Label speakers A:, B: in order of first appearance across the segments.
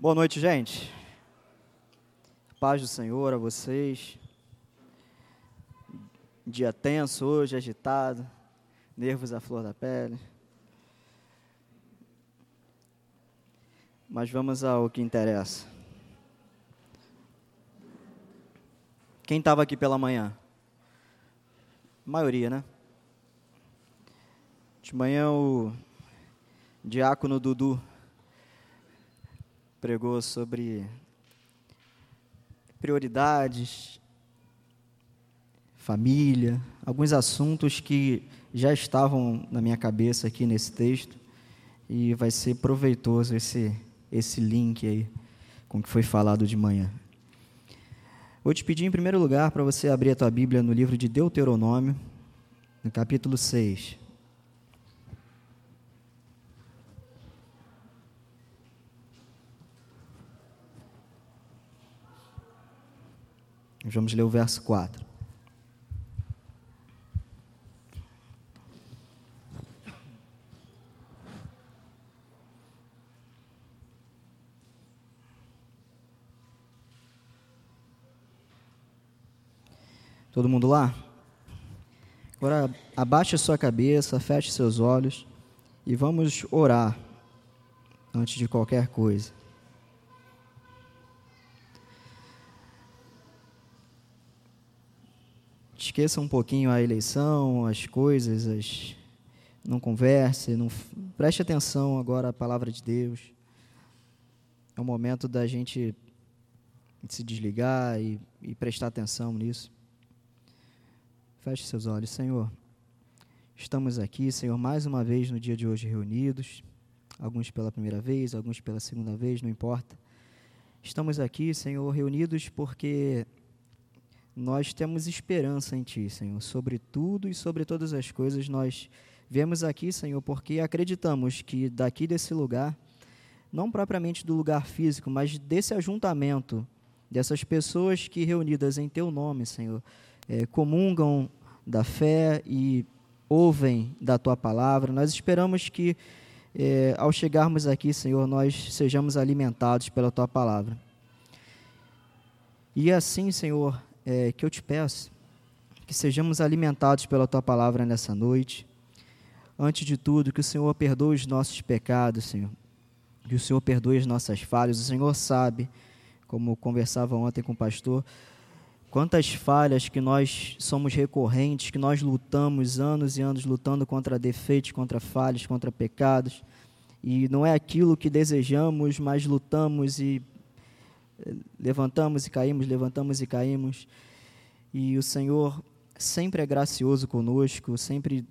A: Boa noite, gente. Paz do Senhor a vocês. Dia tenso hoje, agitado, nervos à flor da pele. Mas vamos ao que interessa. Quem estava aqui pela manhã? A maioria, né? De manhã o diácono Dudu pregou sobre prioridades, família, alguns assuntos que já estavam na minha cabeça aqui nesse texto e vai ser proveitoso esse esse link aí com o que foi falado de manhã. Vou te pedir em primeiro lugar para você abrir a tua Bíblia no livro de Deuteronômio, no capítulo 6. Vamos ler o verso 4. Todo mundo lá? Agora abaixe a sua cabeça, feche seus olhos e vamos orar antes de qualquer coisa. Esqueça um pouquinho a eleição, as coisas, as... não converse, não... preste atenção agora à palavra de Deus. É o momento da gente se desligar e, e prestar atenção nisso. Feche seus olhos, Senhor. Estamos aqui, Senhor, mais uma vez no dia de hoje reunidos, alguns pela primeira vez, alguns pela segunda vez, não importa. Estamos aqui, Senhor, reunidos porque nós temos esperança em Ti, Senhor. Sobre tudo e sobre todas as coisas, nós viemos aqui, Senhor, porque acreditamos que daqui desse lugar, não propriamente do lugar físico, mas desse ajuntamento, dessas pessoas que reunidas em Teu nome, Senhor, é, comungam da fé e ouvem da Tua palavra, nós esperamos que, é, ao chegarmos aqui, Senhor, nós sejamos alimentados pela Tua palavra. E assim, Senhor, é, que eu te peço que sejamos alimentados pela tua palavra nessa noite. Antes de tudo, que o Senhor perdoe os nossos pecados, Senhor. Que o Senhor perdoe as nossas falhas. O Senhor sabe, como conversava ontem com o pastor, quantas falhas que nós somos recorrentes, que nós lutamos anos e anos lutando contra defeitos, contra falhas, contra pecados. E não é aquilo que desejamos, mas lutamos e levantamos e caímos, levantamos e caímos. E o Senhor sempre é gracioso conosco, sempre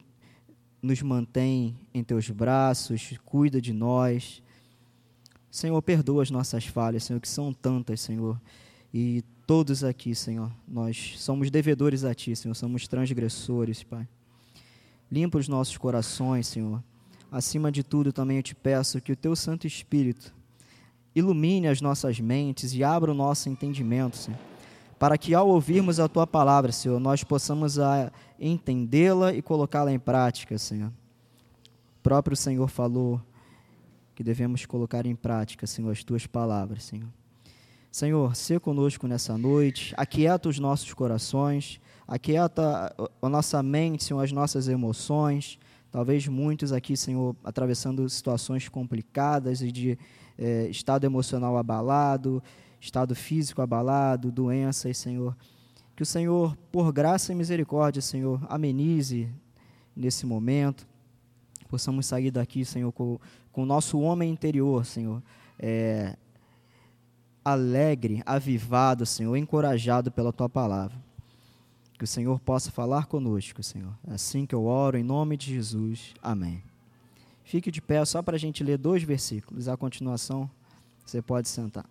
A: nos mantém em teus braços, cuida de nós. Senhor, perdoa as nossas falhas, Senhor, que são tantas, Senhor. E todos aqui, Senhor, nós somos devedores a Ti, Senhor, somos transgressores, Pai. Limpa os nossos corações, Senhor. Acima de tudo, também eu te peço que o Teu Santo Espírito ilumine as nossas mentes e abra o nosso entendimento, Senhor, para que ao ouvirmos a tua palavra, Senhor, nós possamos entendê-la e colocá-la em prática, Senhor. O próprio Senhor falou que devemos colocar em prática, Senhor, as tuas palavras, Senhor. Senhor, se conosco nessa noite, aquieta os nossos corações, aquieta a nossa mente, Senhor, as nossas emoções. Talvez muitos aqui, Senhor, atravessando situações complicadas e de é, estado emocional abalado, estado físico abalado, doenças, Senhor. Que o Senhor, por graça e misericórdia, Senhor, amenize nesse momento. Possamos sair daqui, Senhor, com, o nosso homem interior, Senhor, é, alegre, avivado, Senhor, encorajado pela Tua palavra. Que o Senhor possa falar conosco, Senhor. É assim que eu oro, em nome de Jesus. Amém. Fique de pé só para a gente ler dois versículos. A continuação, você pode sentar.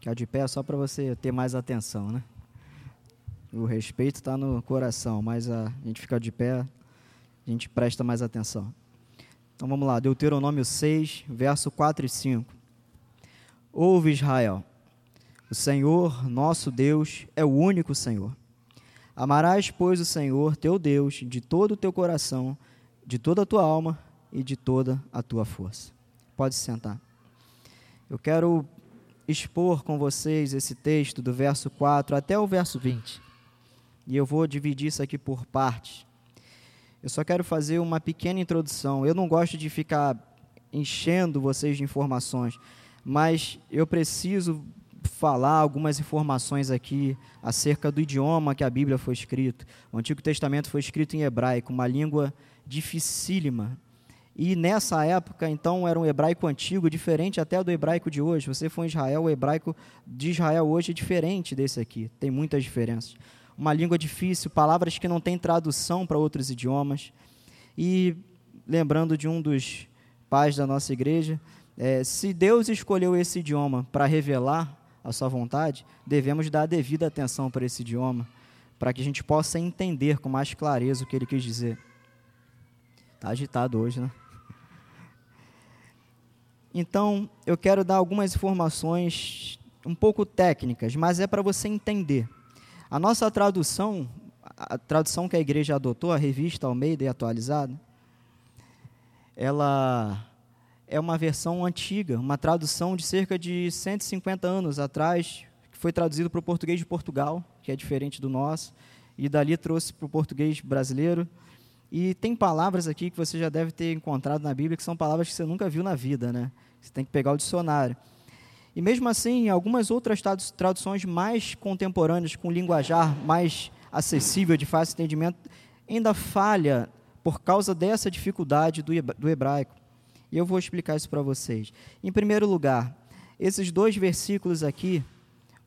A: Ficar de pé só para você ter mais atenção, né? O respeito está no coração, mas a gente fica de pé, a gente presta mais atenção. Então vamos lá, Deuteronômio 6, verso 4 e 5. Ouve Israel, o Senhor, nosso Deus, é o único Senhor. Amarás, pois, o Senhor teu Deus de todo o teu coração, de toda a tua alma e de toda a tua força. Pode sentar. Eu quero expor com vocês esse texto do verso 4 até o verso 20. E eu vou dividir isso aqui por partes. Eu só quero fazer uma pequena introdução. Eu não gosto de ficar enchendo vocês de informações, mas eu preciso falar algumas informações aqui acerca do idioma que a Bíblia foi escrita. O Antigo Testamento foi escrito em hebraico, uma língua dificílima. E nessa época, então, era um hebraico antigo, diferente até do hebraico de hoje. Você for em Israel, o hebraico de Israel hoje é diferente desse aqui, tem muitas diferenças. Uma língua difícil, palavras que não têm tradução para outros idiomas. E lembrando de um dos pais da nossa igreja, é, se Deus escolheu esse idioma para revelar a sua vontade, devemos dar devida atenção para esse idioma, para que a gente possa entender com mais clareza o que ele quis dizer. Está agitado hoje, né? Então, eu quero dar algumas informações um pouco técnicas, mas é para você entender. A nossa tradução, a tradução que a igreja adotou, a revista Almeida e atualizada, ela é uma versão antiga, uma tradução de cerca de 150 anos atrás, que foi traduzido para o português de Portugal, que é diferente do nosso, e dali trouxe para o português brasileiro. E tem palavras aqui que você já deve ter encontrado na Bíblia que são palavras que você nunca viu na vida, né? Você tem que pegar o dicionário. E mesmo assim, algumas outras traduções mais contemporâneas, com linguajar mais acessível, de fácil entendimento, ainda falha por causa dessa dificuldade do hebraico. E eu vou explicar isso para vocês. Em primeiro lugar, esses dois versículos aqui,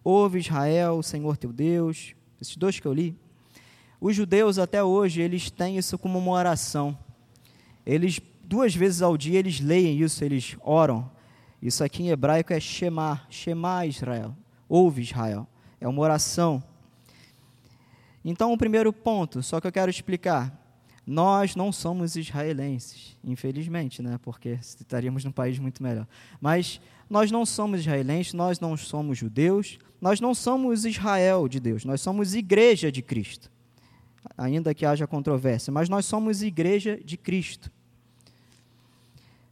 A: ouve Israel, Senhor teu Deus, esses dois que eu li, os judeus até hoje, eles têm isso como uma oração. Eles, duas vezes ao dia, eles leem isso, eles oram. Isso aqui em hebraico é Shema, Shema Israel, ouve Israel. É uma oração. Então, o primeiro ponto, só que eu quero explicar. Nós não somos israelenses, infelizmente, né? porque estaríamos num país muito melhor. Mas nós não somos israelenses, nós não somos judeus, nós não somos Israel de Deus, nós somos igreja de Cristo. Ainda que haja controvérsia, mas nós somos igreja de Cristo.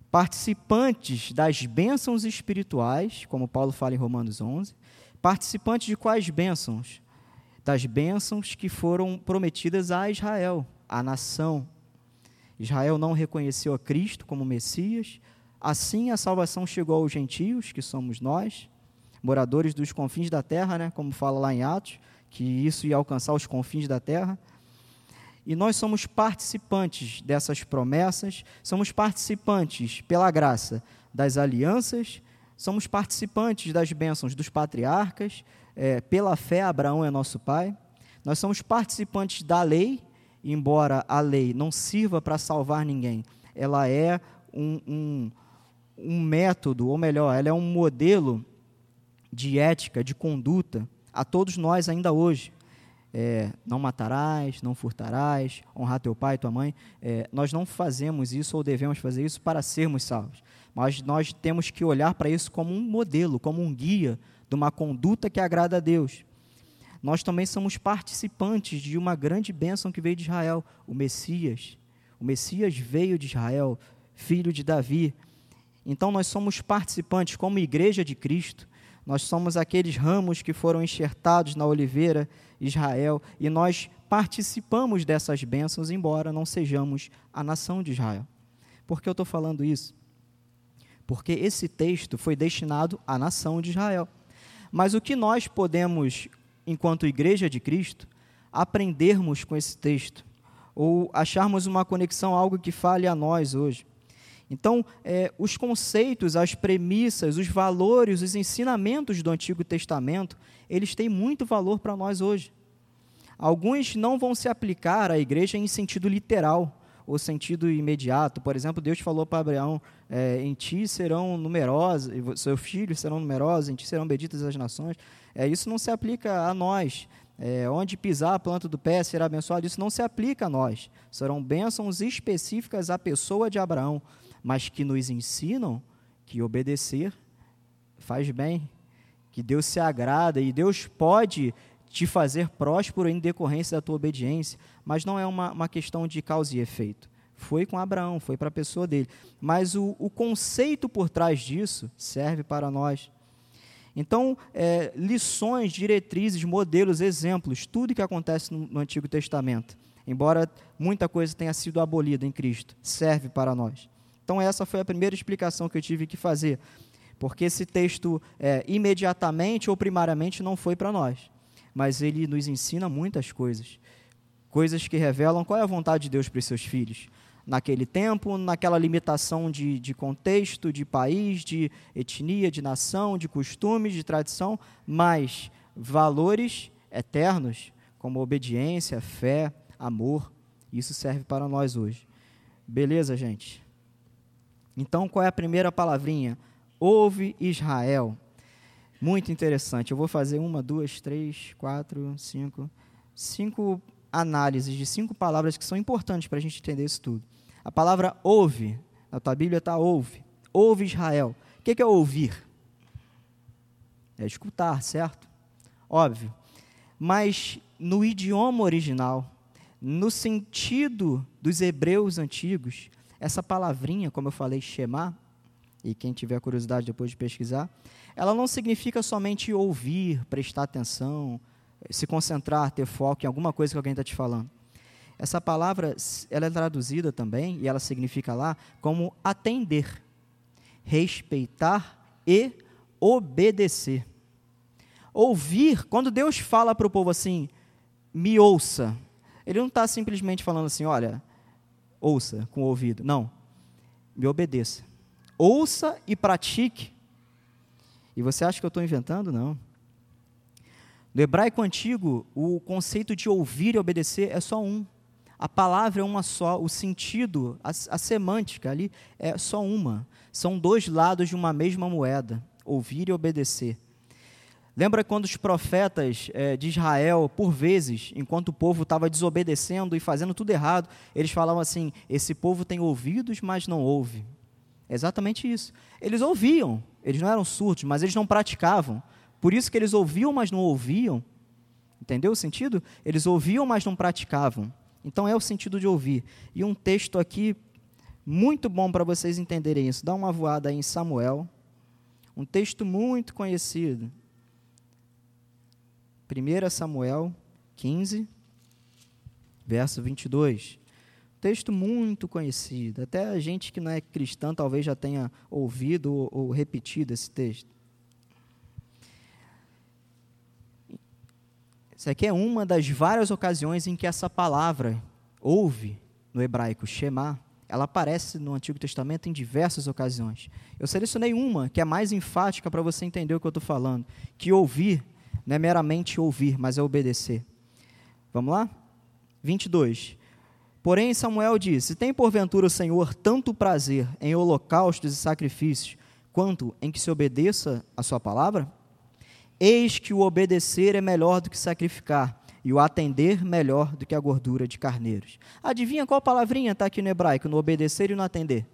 A: Participantes das bênçãos espirituais, como Paulo fala em Romanos 11, participantes de quais bênçãos? Das bênçãos que foram prometidas a Israel a nação. Israel não reconheceu a Cristo como Messias, assim a salvação chegou aos gentios, que somos nós, moradores dos confins da terra, né, como fala lá em Atos, que isso ia alcançar os confins da terra. E nós somos participantes dessas promessas, somos participantes, pela graça, das alianças, somos participantes das bênçãos dos patriarcas, é, pela fé, Abraão é nosso pai. Nós somos participantes da lei, embora a lei não sirva para salvar ninguém, ela é um, um, um método, ou melhor, ela é um modelo de ética, de conduta a todos nós ainda hoje. É, não matarás, não furtarás, honrar teu pai e tua mãe. É, nós não fazemos isso ou devemos fazer isso para sermos salvos. Mas nós temos que olhar para isso como um modelo, como um guia de uma conduta que agrada a Deus nós também somos participantes de uma grande bênção que veio de Israel, o Messias. O Messias veio de Israel, filho de Davi. Então nós somos participantes, como igreja de Cristo, nós somos aqueles ramos que foram enxertados na oliveira Israel e nós participamos dessas bênçãos, embora não sejamos a nação de Israel. Por que eu estou falando isso? Porque esse texto foi destinado à nação de Israel. Mas o que nós podemos enquanto igreja de Cristo, aprendermos com esse texto, ou acharmos uma conexão, algo que fale a nós hoje. Então, é, os conceitos, as premissas, os valores, os ensinamentos do Antigo Testamento, eles têm muito valor para nós hoje. Alguns não vão se aplicar à igreja em sentido literal, ou sentido imediato. Por exemplo, Deus falou para Abraão: é, em ti serão numerosos, seus filhos serão numerosos, em ti serão benditas as nações. É, isso não se aplica a nós. É, onde pisar a planta do pé será abençoado, isso não se aplica a nós. Serão bênçãos específicas à pessoa de Abraão, mas que nos ensinam que obedecer faz bem, que Deus se agrada e Deus pode te fazer próspero em decorrência da tua obediência, mas não é uma, uma questão de causa e efeito. Foi com Abraão, foi para a pessoa dele. Mas o, o conceito por trás disso serve para nós. Então, é, lições, diretrizes, modelos, exemplos, tudo que acontece no, no Antigo Testamento, embora muita coisa tenha sido abolida em Cristo, serve para nós. Então, essa foi a primeira explicação que eu tive que fazer, porque esse texto, é, imediatamente ou primariamente, não foi para nós, mas ele nos ensina muitas coisas, coisas que revelam qual é a vontade de Deus para os seus filhos naquele tempo, naquela limitação de, de contexto, de país, de etnia, de nação, de costumes, de tradição, mas valores eternos, como obediência, fé, amor. Isso serve para nós hoje. Beleza, gente? Então, qual é a primeira palavrinha? Ouve Israel. Muito interessante. Eu vou fazer uma, duas, três, quatro, cinco, cinco análises de cinco palavras que são importantes para a gente entender isso tudo. A palavra ouve, na tua Bíblia está ouve. Ouve Israel. O que é ouvir? É escutar, certo? Óbvio. Mas no idioma original, no sentido dos hebreus antigos, essa palavrinha, como eu falei, Shema, e quem tiver curiosidade depois de pesquisar, ela não significa somente ouvir, prestar atenção, se concentrar, ter foco em alguma coisa que alguém está te falando. Essa palavra ela é traduzida também, e ela significa lá, como atender, respeitar e obedecer. Ouvir, quando Deus fala para o povo assim, me ouça, ele não está simplesmente falando assim, olha, ouça com o ouvido. Não, me obedeça. Ouça e pratique. E você acha que eu estou inventando? Não. No hebraico antigo, o conceito de ouvir e obedecer é só um. A palavra é uma só, o sentido, a, a semântica ali é só uma. São dois lados de uma mesma moeda: ouvir e obedecer. Lembra quando os profetas é, de Israel, por vezes, enquanto o povo estava desobedecendo e fazendo tudo errado, eles falavam assim: esse povo tem ouvidos, mas não ouve. Exatamente isso. Eles ouviam, eles não eram surdos, mas eles não praticavam. Por isso que eles ouviam, mas não ouviam. Entendeu o sentido? Eles ouviam, mas não praticavam. Então é o sentido de ouvir. E um texto aqui muito bom para vocês entenderem isso. Dá uma voada aí em Samuel. Um texto muito conhecido. 1 Samuel 15, verso 22. Texto muito conhecido. Até a gente que não é cristã talvez já tenha ouvido ou, repetido esse texto. Isso aqui é uma das várias ocasiões em que essa palavra ouve no hebraico Shema, ela aparece no Antigo Testamento em diversas ocasiões. Eu selecionei uma que é mais enfática para você entender o que eu estou falando, que ouvir não é meramente ouvir, mas é obedecer. Vamos lá? 22. Porém, Samuel disse: Tem porventura o Senhor tanto prazer em holocaustos e sacrifícios, quanto em que se obedeça a sua palavra? Eis que o obedecer é melhor do que sacrificar, e o atender melhor do que a gordura de carneiros. Adivinha qual palavrinha está aqui no hebraico, no obedecer e no atender?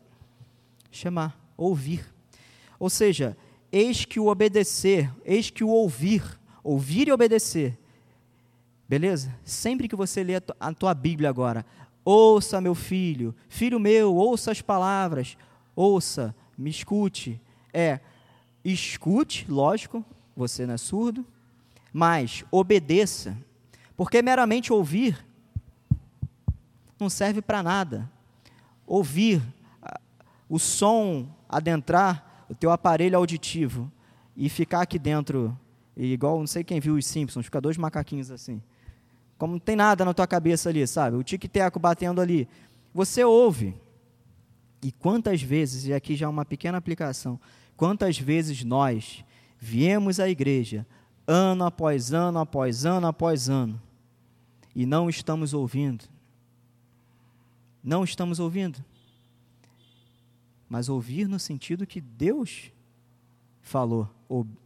A: Chamar, ouvir. Ou seja, eis que o obedecer, eis que o ouvir, ouvir e obedecer. Beleza? Sempre que você lê a tua Bíblia agora, ouça meu filho, filho meu, ouça as palavras, ouça, me escute. É, escute, lógico, você não é surdo, mas obedeça, porque meramente ouvir não serve para nada. Ouvir o som adentrar o teu aparelho auditivo e ficar aqui dentro, igual, não sei quem viu os Simpsons, fica dois macaquinhos assim. Como não tem nada na tua cabeça ali, sabe? O tic-teco batendo ali. Você ouve. E quantas vezes, e aqui já é uma pequena aplicação, quantas vezes nós Viemos à igreja ano após ano, após ano, após ano, e não estamos ouvindo. Não estamos ouvindo. Mas ouvir no sentido que Deus falou,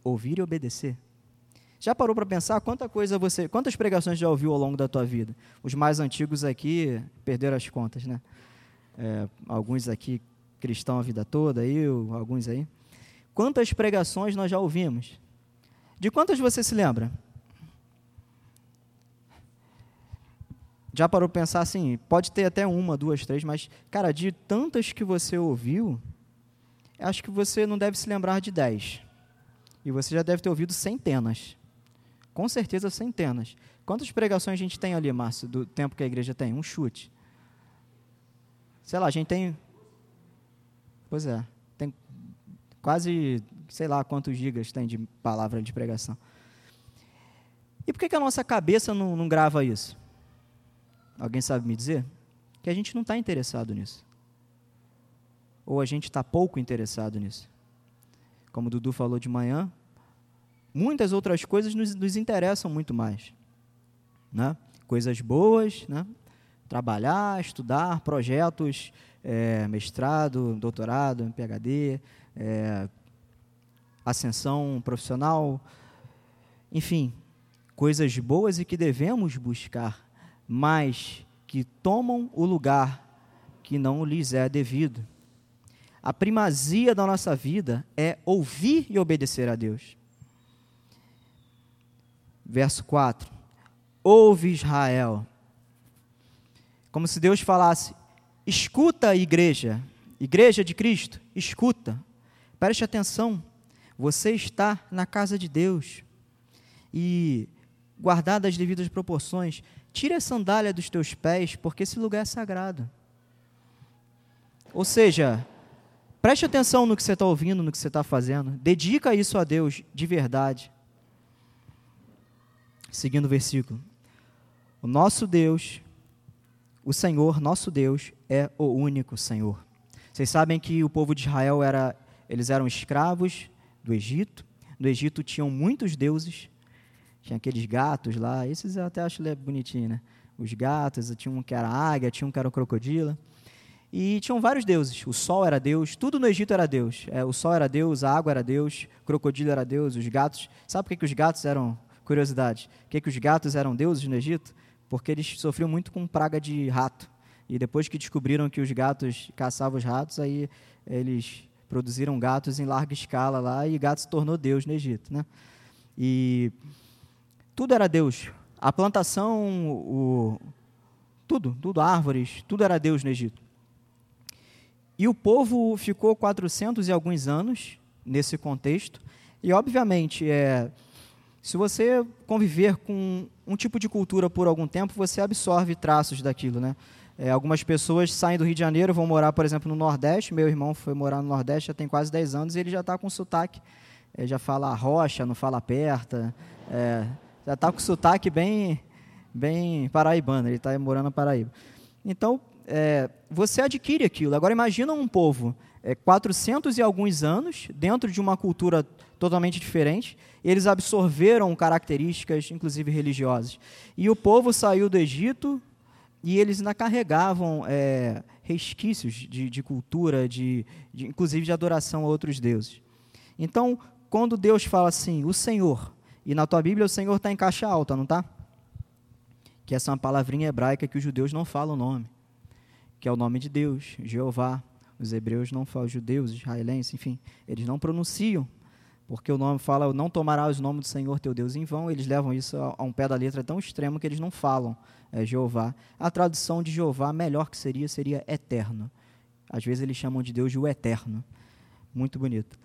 A: ouvir e obedecer. Já parou para pensar quanta coisa você, quantas pregações já ouviu ao longo da tua vida? Os mais antigos aqui perderam as contas, né? É, alguns aqui cristão a vida toda, eu, alguns aí. Quantas pregações nós já ouvimos? De quantas você se lembra? já parou para pensar assim? Pode ter até uma, duas, três, mas, cara, de tantas que você ouviu, acho que você não deve se lembrar de dez. E você já deve ter ouvido centenas. Com certeza, centenas. Quantas pregações a gente tem ali, Márcio, do tempo que a igreja tem? Um chute. Sei lá, a gente tem. Pois é. Tem quase, sei lá, quantos gigas tem de palavra de pregação. E por que, que a nossa cabeça não, não grava isso? Alguém sabe me dizer? Que a gente não está interessado nisso. Ou a gente está pouco interessado nisso. Como o Dudu falou de manhã, muitas outras coisas nos, nos interessam muito mais. Né? Coisas boas, né? trabalhar, estudar, projetos, é, mestrado, doutorado, PhD, é, ascensão profissional, enfim, coisas boas e que devemos buscar, mas que tomam o lugar que não lhes é devido. A primazia da nossa vida é ouvir e obedecer a Deus. Verso 4: Ouve Israel. Como se Deus falasse: escuta, igreja, igreja de Cristo, escuta, preste atenção, você está na casa de Deus. E guardada as devidas proporções, tire a sandália dos teus pés, porque esse lugar é sagrado. Ou seja, preste atenção no que você está ouvindo, no que você está fazendo, dedica isso a Deus de verdade. Seguindo o versículo. O nosso Deus, o Senhor, nosso Deus, é o único Senhor. Vocês sabem que o povo de Israel era, eles eram escravos do Egito. No Egito tinham muitos deuses, tinha aqueles gatos lá, esses eu até acho bonitinho, né? Os gatos, tinha um que era águia, tinha um que era crocodilo. E tinham vários deuses. O sol era Deus, tudo no Egito era Deus. É, o sol era Deus, a água era Deus, o crocodilo era Deus, os gatos. Sabe por que, que os gatos eram, curiosidade, por que, que os gatos eram deuses no Egito? Porque eles sofriam muito com praga de rato. E depois que descobriram que os gatos caçavam os ratos, aí eles produziram gatos em larga escala lá e gato se tornou Deus no Egito, né? E tudo era Deus. A plantação, o, tudo, tudo, árvores, tudo era Deus no Egito. E o povo ficou 400 e alguns anos nesse contexto. E, obviamente, é, se você conviver com um tipo de cultura por algum tempo, você absorve traços daquilo, né? É, algumas pessoas saem do Rio de Janeiro, vão morar, por exemplo, no Nordeste. Meu irmão foi morar no Nordeste já tem quase 10 anos e ele já está com sotaque. Ele já fala rocha, não fala perta. É, já está com sotaque bem, bem paraibano, ele está morando na Paraíba. Então, é, você adquire aquilo. Agora, imagina um povo, é, 400 e alguns anos, dentro de uma cultura totalmente diferente, eles absorveram características, inclusive religiosas. E o povo saiu do Egito e eles ainda carregavam é, resquícios de, de cultura, de, de, inclusive de adoração a outros deuses. Então, quando Deus fala assim, o Senhor, e na tua Bíblia o Senhor está em caixa alta, não está? Que essa é uma palavrinha hebraica que os judeus não falam o nome, que é o nome de Deus, Jeová. Os hebreus não falam, os judeus, israelenses, enfim, eles não pronunciam, porque o nome fala, não tomarás o nome do Senhor teu Deus em vão, eles levam isso a, um pé da letra tão extremo que eles não falam é, Jeová. A tradução de Jeová, melhor que seria, seria eterno. Às vezes eles chamam de Deus de o eterno. Muito bonito.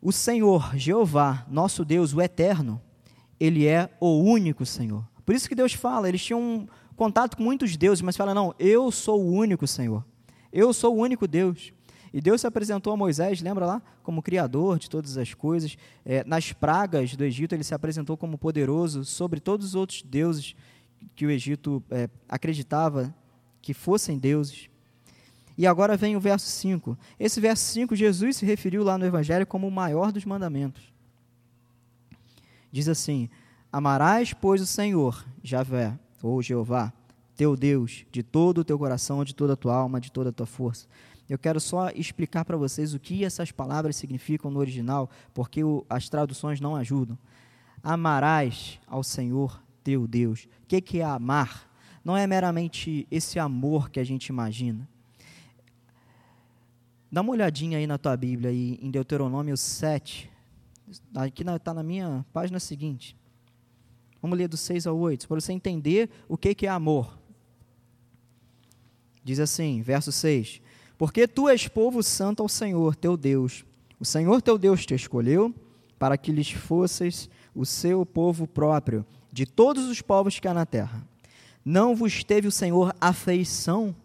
A: O Senhor, Jeová, nosso Deus, o eterno, ele é o único Senhor. Por isso que Deus fala, eles tinham um contato com muitos deuses, mas fala, não, eu sou o único Senhor. Eu sou o único Deus. E Deus se apresentou a Moisés, lembra lá? Como criador de todas as coisas. É, nas pragas do Egito, ele se apresentou como poderoso sobre todos os outros deuses que o Egito é, acreditava que fossem deuses. E agora vem o verso 5. Esse verso 5, Jesus se referiu lá no Evangelho como o maior dos mandamentos. Diz assim: Amarás, pois, o Senhor, Javé, ou Jeová, teu Deus, de todo o teu coração, de toda a tua alma, de toda a tua força. Eu quero só explicar para vocês o que essas palavras significam no original, porque o, as traduções não ajudam. Amarás ao Senhor teu Deus. O que, que é amar? Não é meramente esse amor que a gente imagina. Dá uma olhadinha aí na tua Bíblia, aí, em Deuteronômio 7. Aqui está na minha página seguinte. Vamos ler do 6 ao 8, para você entender o que, que é amor. Diz assim, verso 6: Porque tu és povo santo ao Senhor teu Deus. O Senhor teu Deus te escolheu para que lhes fosseis o seu povo próprio, de todos os povos que há na terra. Não vos teve o Senhor afeição,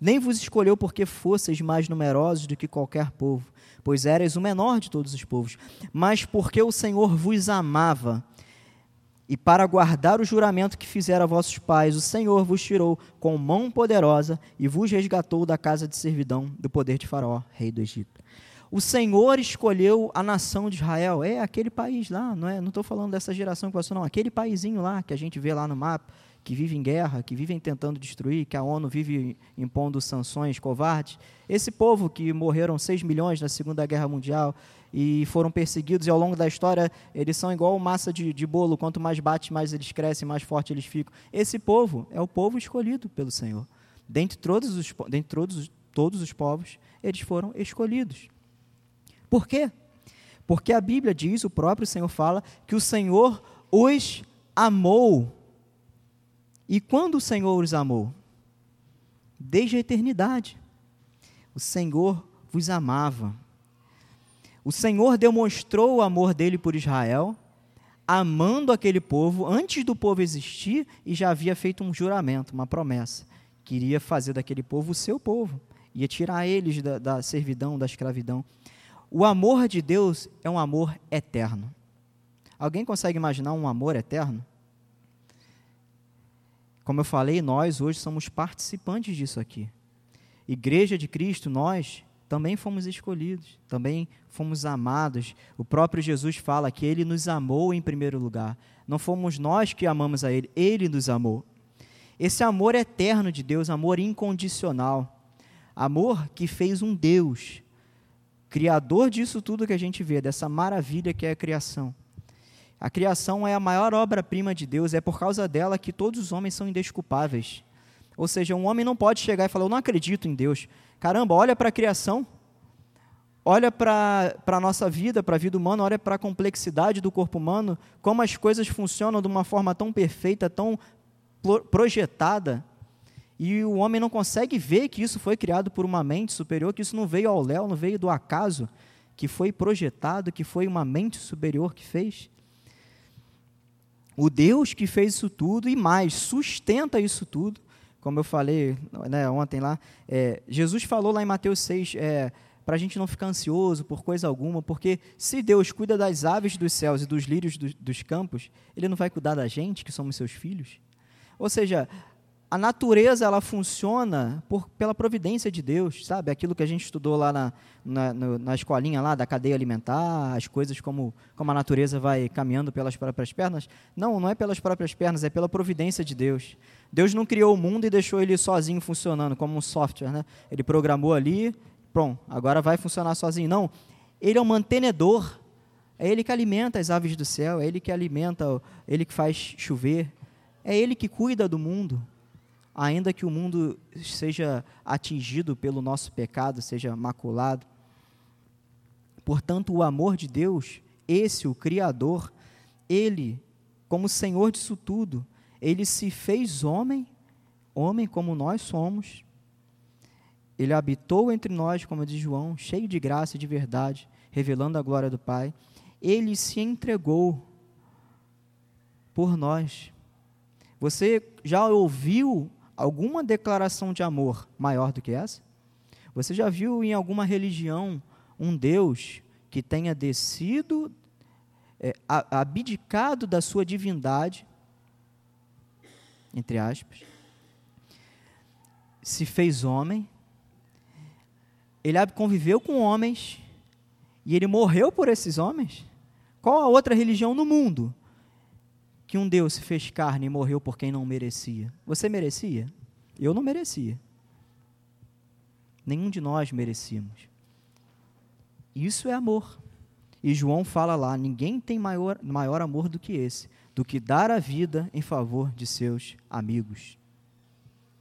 A: nem vos escolheu porque fosseis mais numerosos do que qualquer povo, pois erais o menor de todos os povos, mas porque o Senhor vos amava e para guardar o juramento que fizera a vossos pais, o Senhor vos tirou com mão poderosa e vos resgatou da casa de servidão do poder de Faraó, rei do Egito. O Senhor escolheu a nação de Israel, é aquele país lá, não é? Não estou falando dessa geração que passou, não, aquele paísinho lá que a gente vê lá no mapa, que vive em guerra, que vivem tentando destruir, que a ONU vive impondo sanções covardes. Esse povo que morreram 6 milhões na Segunda Guerra Mundial, e foram perseguidos, e ao longo da história eles são igual massa de, de bolo, quanto mais bate, mais eles crescem, mais forte eles ficam. Esse povo é o povo escolhido pelo Senhor. Dentre todos os, dentre todos, todos os povos, eles foram escolhidos. Por quê? Porque a Bíblia diz, o próprio Senhor fala, que o Senhor os amou. E quando o Senhor os amou? Desde a eternidade. O Senhor vos amava. O Senhor demonstrou o amor dele por Israel, amando aquele povo antes do povo existir e já havia feito um juramento, uma promessa. Queria fazer daquele povo o seu povo, ia tirar eles da, da servidão, da escravidão. O amor de Deus é um amor eterno. Alguém consegue imaginar um amor eterno? Como eu falei, nós hoje somos participantes disso aqui. Igreja de Cristo, nós também fomos escolhidos, também fomos amados. O próprio Jesus fala que ele nos amou em primeiro lugar. Não fomos nós que amamos a ele, ele nos amou. Esse amor eterno de Deus, amor incondicional, amor que fez um Deus, criador disso tudo que a gente vê, dessa maravilha que é a criação. A criação é a maior obra-prima de Deus, é por causa dela que todos os homens são indesculpáveis. Ou seja, um homem não pode chegar e falar: Eu não acredito em Deus. Caramba, olha para a criação, olha para a nossa vida, para a vida humana, olha para a complexidade do corpo humano, como as coisas funcionam de uma forma tão perfeita, tão projetada, e o homem não consegue ver que isso foi criado por uma mente superior, que isso não veio ao léu, não veio do acaso, que foi projetado, que foi uma mente superior que fez. O Deus que fez isso tudo e mais, sustenta isso tudo, como eu falei né, ontem lá, é, Jesus falou lá em Mateus 6, é, para a gente não ficar ansioso por coisa alguma, porque se Deus cuida das aves dos céus e dos lírios do, dos campos, Ele não vai cuidar da gente, que somos seus filhos? Ou seja, a natureza ela funciona por, pela providência de Deus, sabe? Aquilo que a gente estudou lá na, na, no, na escolinha lá da cadeia alimentar, as coisas como, como a natureza vai caminhando pelas próprias pernas. Não, não é pelas próprias pernas, é pela providência de Deus. Deus não criou o mundo e deixou ele sozinho funcionando, como um software, né? Ele programou ali, pronto, agora vai funcionar sozinho. Não, ele é o um mantenedor. É ele que alimenta as aves do céu, é ele que alimenta, ele que faz chover, é ele que cuida do mundo ainda que o mundo seja atingido pelo nosso pecado, seja maculado. Portanto, o amor de Deus, esse, o Criador, ele, como Senhor disso tudo, ele se fez homem, homem como nós somos. Ele habitou entre nós, como diz João, cheio de graça e de verdade, revelando a glória do Pai. Ele se entregou por nós. Você já ouviu alguma declaração de amor maior do que essa? Você já viu em alguma religião um Deus que tenha descido, é, abdicado da sua divindade, entre aspas, se fez homem, ele conviveu com homens e ele morreu por esses homens? Qual a outra religião no mundo que um Deus se fez carne e morreu por quem não merecia. Você merecia? Eu não merecia. Nenhum de nós merecíamos. Isso é amor. E João fala lá: ninguém tem maior, maior amor do que esse, do que dar a vida em favor de seus amigos.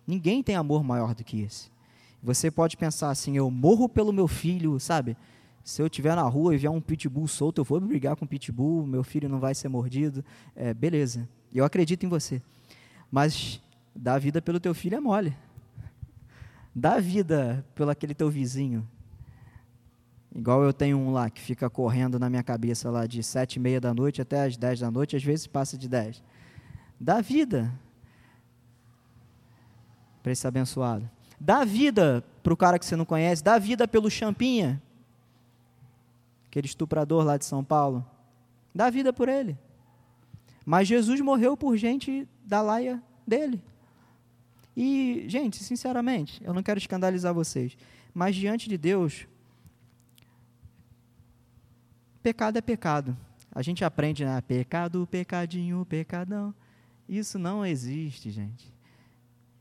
A: Ninguém tem amor maior do que esse. Você pode pensar assim: eu morro pelo meu filho, sabe? Se eu estiver na rua e vier um pitbull solto, eu vou brigar com o pitbull, meu filho não vai ser mordido. É, beleza, eu acredito em você. Mas dar vida pelo teu filho é mole. Dá vida pelo aquele teu vizinho. Igual eu tenho um lá que fica correndo na minha cabeça lá de sete e meia da noite até as dez da noite, às vezes passa de dez. Dá vida para esse abençoado. Dá vida para o cara que você não conhece. Dá vida pelo Champinha, aquele estuprador lá de São Paulo. Dá vida por ele. Mas Jesus morreu por gente da laia dele. E, gente, sinceramente, eu não quero escandalizar vocês, mas diante de Deus, pecado é pecado. A gente aprende, né? Pecado, pecadinho, pecadão. Isso não existe, gente.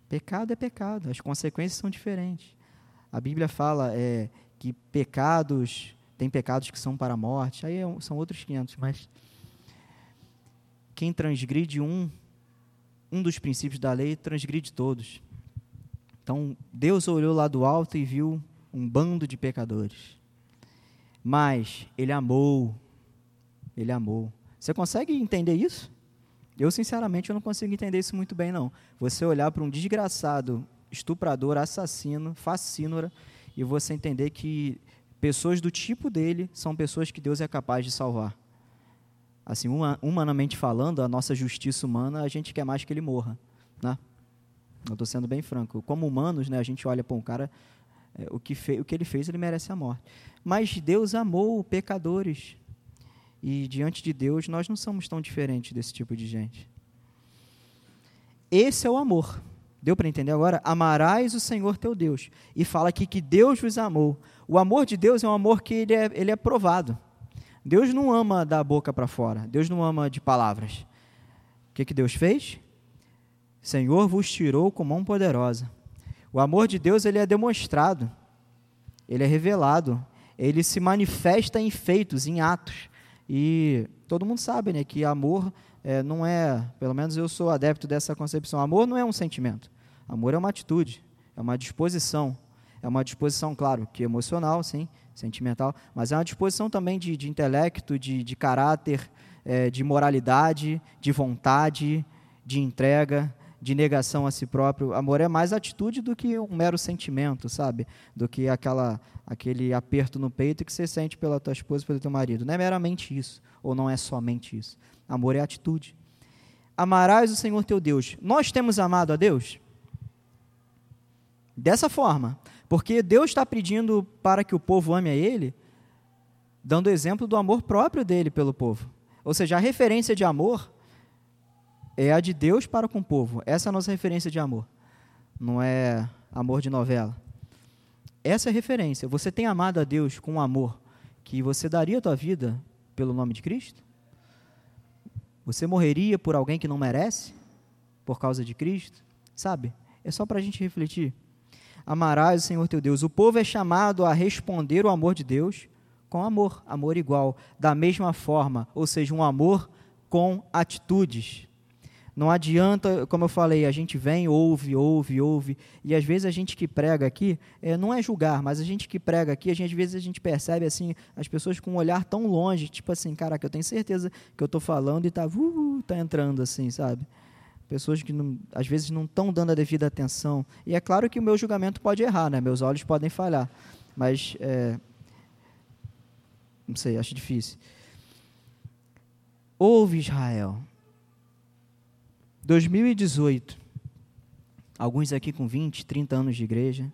A: Pecado é pecado, as consequências são diferentes. A Bíblia fala é, que pecados, tem pecados que são para a morte, aí é são outros 500, mas quem transgride um, um dos princípios da lei, transgride todos. Então, Deus olhou lá do alto e viu um bando de pecadores. Mas Ele amou, Ele amou. Você consegue entender isso? Eu, sinceramente, eu não consigo entender isso muito bem, não. Você olhar para um desgraçado, estuprador, assassino, facínora, e você entender que pessoas do tipo dele são pessoas que Deus é capaz de salvar assim, humanamente falando, a nossa justiça humana, a gente quer mais que ele morra, né? Eu estou sendo bem franco. Como humanos, né, a gente olha para um cara, o, que o que ele fez, ele merece a morte. Mas Deus amou pecadores. E diante de Deus, nós não somos tão diferentes desse tipo de gente. Esse é o amor. Deu para entender agora? Amarás o Senhor teu Deus. E fala aqui que Deus vos amou. O amor de Deus é um amor que ele é, ele é provado. Deus não ama da boca para fora. Deus não ama de palavras. O que, que Deus fez? Senhor vos tirou com mão poderosa. O amor de Deus ele é demonstrado, ele é revelado, ele se manifesta em feitos, em atos. E todo mundo sabe né, que amor é, não é, pelo menos eu sou adepto dessa concepção, amor não é um sentimento, amor é uma atitude, é uma disposição. É uma disposição, claro, que emocional, sim, sentimental, mas é uma disposição também de, de intelecto, de, de caráter, é, de moralidade, de vontade, de entrega, de negação a si próprio. Amor é mais atitude do que um mero sentimento, sabe? Do que aquela, aquele aperto no peito que você sente pela tua esposa, pelo teu marido. Não é meramente isso, ou não é somente isso. Amor é atitude. Amarás o Senhor teu Deus. Nós temos amado a Deus? Dessa forma. Porque Deus está pedindo para que o povo ame a Ele, dando exemplo do amor próprio dele pelo povo. Ou seja, a referência de amor é a de Deus para com o povo. Essa é a nossa referência de amor. Não é amor de novela. Essa é a referência. Você tem amado a Deus com amor que você daria a tua vida pelo nome de Cristo? Você morreria por alguém que não merece por causa de Cristo? Sabe? É só para a gente refletir amarás o Senhor teu Deus. O povo é chamado a responder o amor de Deus com amor, amor igual, da mesma forma, ou seja, um amor com atitudes. Não adianta, como eu falei, a gente vem, ouve, ouve, ouve, e às vezes a gente que prega aqui, é, não é julgar, mas a gente que prega aqui, gente, às vezes a gente percebe assim as pessoas com um olhar tão longe, tipo assim, caraca, eu tenho certeza que eu estou falando e está uh, tá entrando assim, sabe? pessoas que não, às vezes não estão dando a devida atenção. E é claro que o meu julgamento pode errar, né? meus olhos podem falhar, mas é, não sei, acho difícil. Ouve Israel. 2018, alguns aqui com 20, 30 anos de igreja,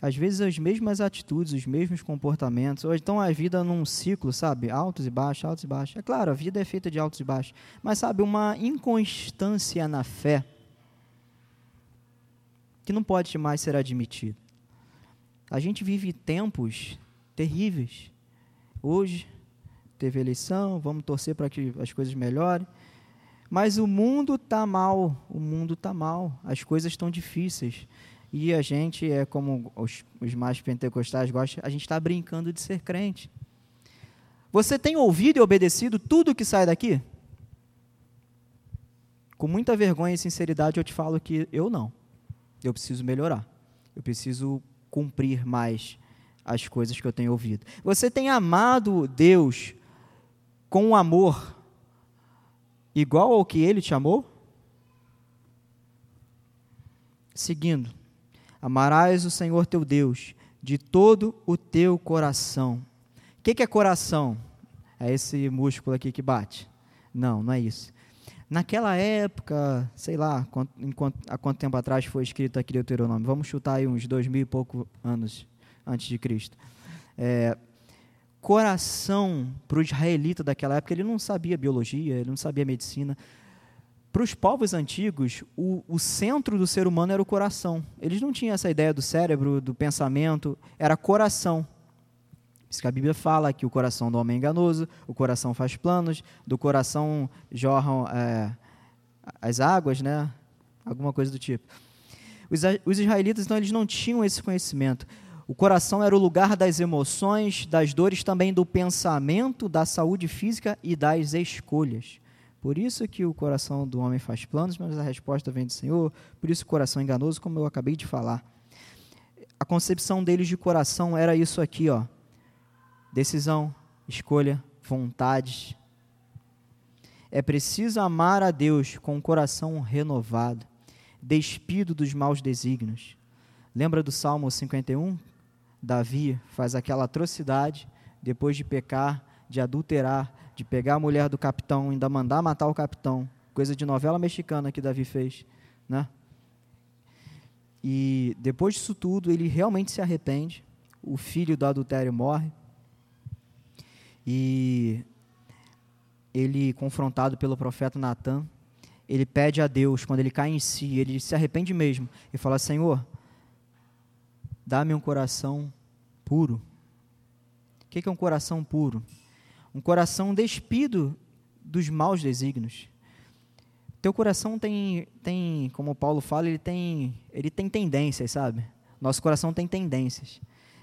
A: às vezes as mesmas atitudes, os mesmos comportamentos, ou então a vida num ciclo, sabe? Altos e baixos, altos e baixos. É claro, a vida é feita de altos e baixos, mas sabe, uma inconstância na fé que não pode mais ser admitida. A gente vive tempos terríveis. Hoje teve eleição, vamos torcer para que as coisas melhorem. Mas o mundo está mal, o mundo está mal, as coisas estão difíceis. E a gente, é como os, os mais pentecostais gostam, a gente está brincando de ser crente. Você tem ouvido e obedecido tudo que sai daqui? Com muita vergonha e sinceridade eu te falo que eu não. Eu preciso melhorar. Eu preciso cumprir mais as coisas que eu tenho ouvido. Você tem amado Deus com amor igual ao que ele te amou? Seguindo. Amarás o Senhor teu Deus de todo o teu coração. O que, que é coração? É esse músculo aqui que bate? Não, não é isso. Naquela época, sei lá, quanto, há quanto tempo atrás foi escrito aqui Deuteronômio? Vamos chutar aí uns dois mil e pouco anos antes de Cristo. É, coração para o israelita daquela época, ele não sabia biologia, ele não sabia medicina. Para os povos antigos, o, o, centro do ser humano era o coração. Eles não tinham essa ideia do cérebro, do pensamento, era coração. Isso que a Bíblia fala que o coração do homem é enganoso, o coração faz planos, do coração jorram é, as águas, né? Alguma coisa do tipo. Os, os israelitas, então, eles não tinham esse conhecimento. O coração era o lugar das emoções, das dores, também do pensamento, da saúde física e das escolhas. Por isso que o coração do homem faz planos, mas a resposta vem do Senhor. Por isso o coração é enganoso, como eu acabei de falar. A concepção deles de coração era isso aqui, ó. Decisão, escolha, vontade. É preciso amar a Deus com o coração renovado, despido dos maus desígnios. Lembra do Salmo 51? Davi faz aquela atrocidade depois de pecar, de adulterar, de pegar a mulher do capitão, ainda mandar matar o capitão, coisa de novela mexicana que Davi fez, né? E depois disso tudo, ele realmente se arrepende. O filho do adultério morre. E ele, confrontado pelo profeta Natan, ele pede a Deus, quando ele cai em si, ele se arrepende mesmo e fala: Senhor, dá-me um coração puro. O que é um coração puro? um coração despido dos maus desígnios. Teu coração tem, tem, como Paulo fala, ele tem, ele tem tendências, sabe? Nosso coração tem tendências.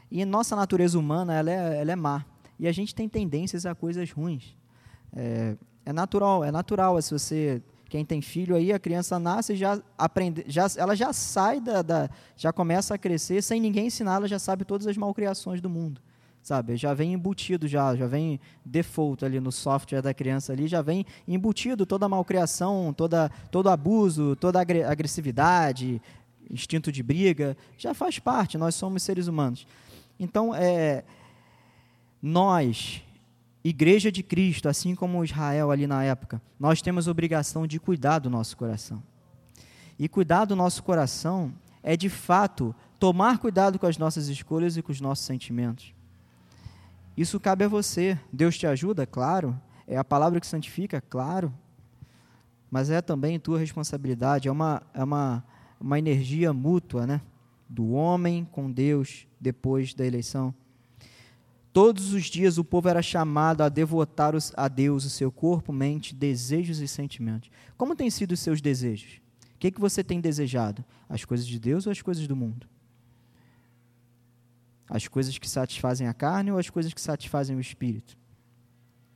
A: E nossa natureza humana, ela é, ela é má. E a gente tem tendências a coisas ruins. É, é natural, é natural. Se você, quem tem filho aí, a criança nasce já aprende, já, ela já sai da, da, já começa a crescer sem ninguém ensinar, ela já sabe todas as malcriações do mundo sabe? Já vem embutido já, já vem default ali no software da criança ali, já vem embutido toda a malcriação, toda todo abuso, toda agressividade, instinto de briga, já faz parte, nós somos seres humanos. Então, é, nós, igreja de Cristo, assim como Israel ali na época, nós temos obrigação de cuidar do nosso coração. E cuidar do nosso coração é, de fato, tomar cuidado com as nossas escolhas e com os nossos sentimentos. Isso cabe a você. Deus te ajuda, claro. É a palavra que santifica, claro. Mas é também tua responsabilidade. É uma, é uma, uma energia mútua, né? Do homem com Deus depois da eleição. Todos os dias o povo era chamado a devotar a Deus o seu corpo, mente, desejos e sentimentos. Como têm sido os seus desejos? O que, que você tem desejado? As coisas de Deus ou as coisas do mundo? As coisas que satisfazem a carne ou as coisas que satisfazem o espírito?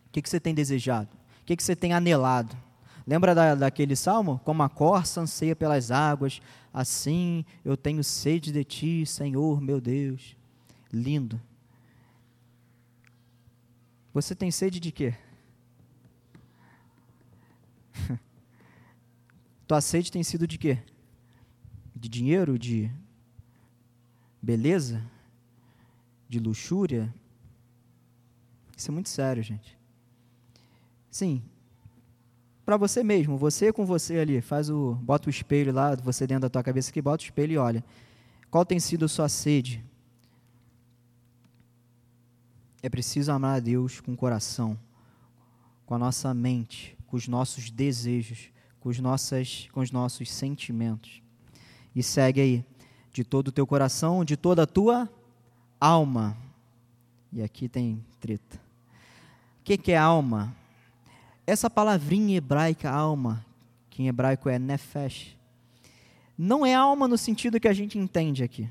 A: O que, que você tem desejado? O que, que você tem anelado? Lembra da, daquele salmo? Como a corça anseia pelas águas, assim eu tenho sede de ti, Senhor meu Deus. Lindo. Você tem sede de quê? Tua sede tem sido de quê? De dinheiro? De beleza? de luxúria, isso é muito sério, gente. Sim, para você mesmo, você com você ali, faz o, bota o espelho lá, você dentro da tua cabeça aqui, bota o espelho e olha. Qual tem sido a sua sede? É preciso amar a Deus com o coração, com a nossa mente, com os nossos desejos, com os, nossas, com os nossos sentimentos. E segue aí, de todo o teu coração, de toda a tua alma. E aqui tem treta. O que, que é alma? Essa palavrinha hebraica, alma, que em hebraico é nefesh, não é alma no sentido que a gente entende aqui.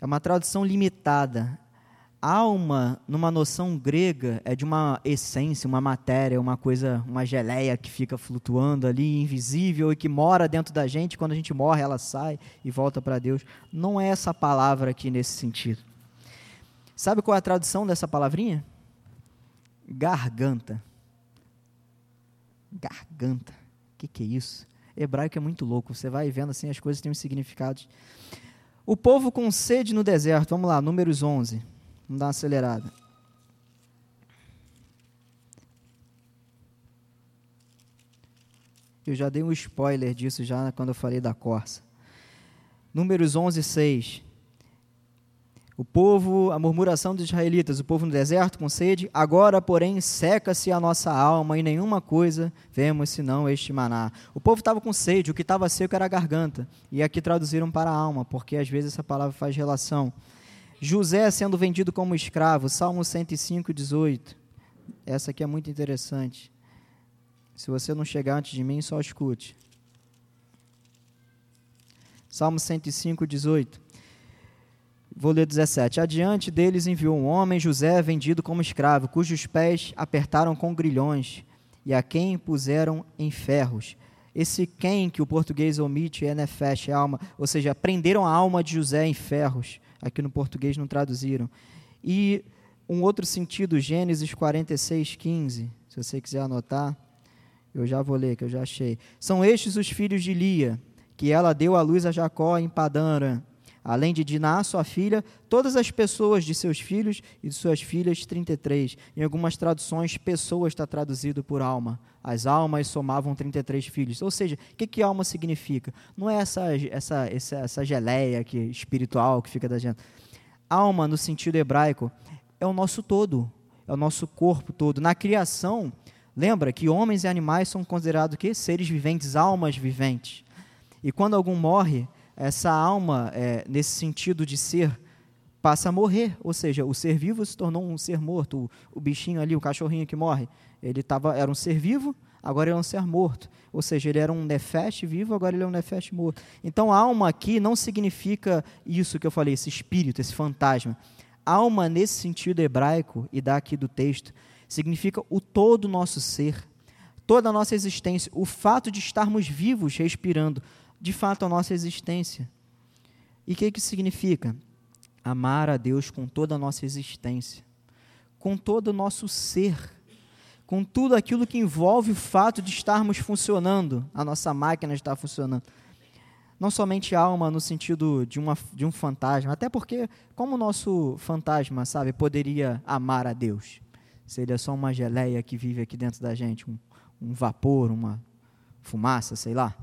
A: É uma tradução limitada. Alma, numa noção grega, é de uma essência, uma matéria, uma coisa, uma geleia que fica flutuando ali, invisível e que mora dentro da gente. Quando a gente morre, ela sai e volta para Deus. Não é essa palavra aqui nesse sentido. Sabe qual é a tradução dessa palavrinha? Garganta. Garganta. O que, que é isso? Hebraico é muito louco. Você vai vendo assim, as coisas têm um significados. O povo com sede no deserto. Vamos lá, números 11. Vamos dar uma acelerada. Eu já dei um spoiler disso já quando eu falei da corça. Números 11, 6. O povo, a murmuração dos israelitas, o povo no deserto com sede, agora, porém, seca-se a nossa alma e nenhuma coisa vemos senão este maná. O povo estava com sede, o que estava seco era a garganta. E aqui traduziram para a alma, porque às vezes essa palavra faz relação. José sendo vendido como escravo, Salmo 105, 18. Essa aqui é muito interessante. Se você não chegar antes de mim, só escute. Salmo 105, 18. Vou ler 17. Adiante deles enviou um homem, José, vendido como escravo, cujos pés apertaram com grilhões e a quem puseram em ferros. Esse quem que o português omite é nefesh, é alma, ou seja, prenderam a alma de José em ferros. Aqui no português não traduziram. E um outro sentido, Gênesis 46, 15. Se você quiser anotar, eu já vou ler, que eu já achei. São estes os filhos de Lia, que ela deu à luz a Jacó em Padã além de Diná, sua filha, todas as pessoas de seus filhos e de suas filhas, 33. Em algumas traduções, pessoas está traduzido por alma. As almas somavam 33 filhos. Ou seja, o que, que alma significa? Não é essa, essa, essa, essa geleia que, espiritual que fica da gente. Alma, no sentido hebraico, é o nosso todo, é o nosso corpo todo. Na criação, lembra que homens e animais são considerados que seres viventes, almas viventes. E quando algum morre, essa alma, é, nesse sentido de ser, passa a morrer. Ou seja, o ser vivo se tornou um ser morto. O, o bichinho ali, o cachorrinho que morre, ele tava, era um ser vivo, agora ele é um ser morto. Ou seja, ele era um nefeste vivo, agora ele é um nefeste morto. Então, alma aqui não significa isso que eu falei, esse espírito, esse fantasma. Alma, nesse sentido hebraico, e daqui do texto, significa o todo nosso ser, toda a nossa existência, o fato de estarmos vivos, respirando, de fato a nossa existência. E o que, que significa? Amar a Deus com toda a nossa existência, com todo o nosso ser, com tudo aquilo que envolve o fato de estarmos funcionando, a nossa máquina está funcionando. Não somente alma no sentido de, uma, de um fantasma, até porque, como o nosso fantasma, sabe, poderia amar a Deus? Seria só uma geleia que vive aqui dentro da gente, um, um vapor, uma fumaça, sei lá.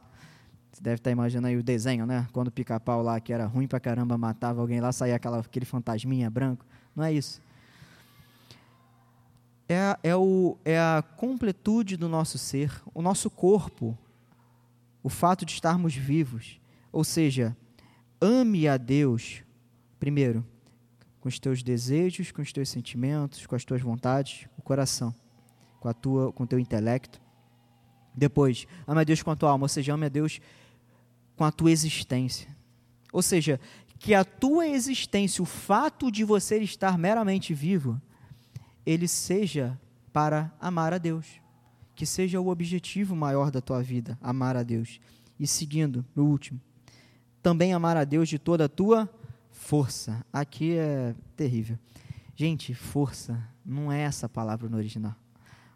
A: Você deve estar imaginando aí o desenho, né? Quando o pica-pau lá, que era ruim pra caramba, matava alguém lá, saía aquela, aquele fantasminha branco. Não é isso. É, é, o, é a completude do nosso ser, o nosso corpo, o fato de estarmos vivos. Ou seja, ame a Deus, primeiro, com os teus desejos, com os teus sentimentos, com as tuas vontades, o coração, com a tua, com o teu intelecto. Depois, ame a Deus com a tua alma, ou seja, ame a Deus com a tua existência. Ou seja, que a tua existência, o fato de você estar meramente vivo, ele seja para amar a Deus. Que seja o objetivo maior da tua vida, amar a Deus. E seguindo, no último, também amar a Deus de toda a tua força. Aqui é terrível. Gente, força não é essa palavra no original.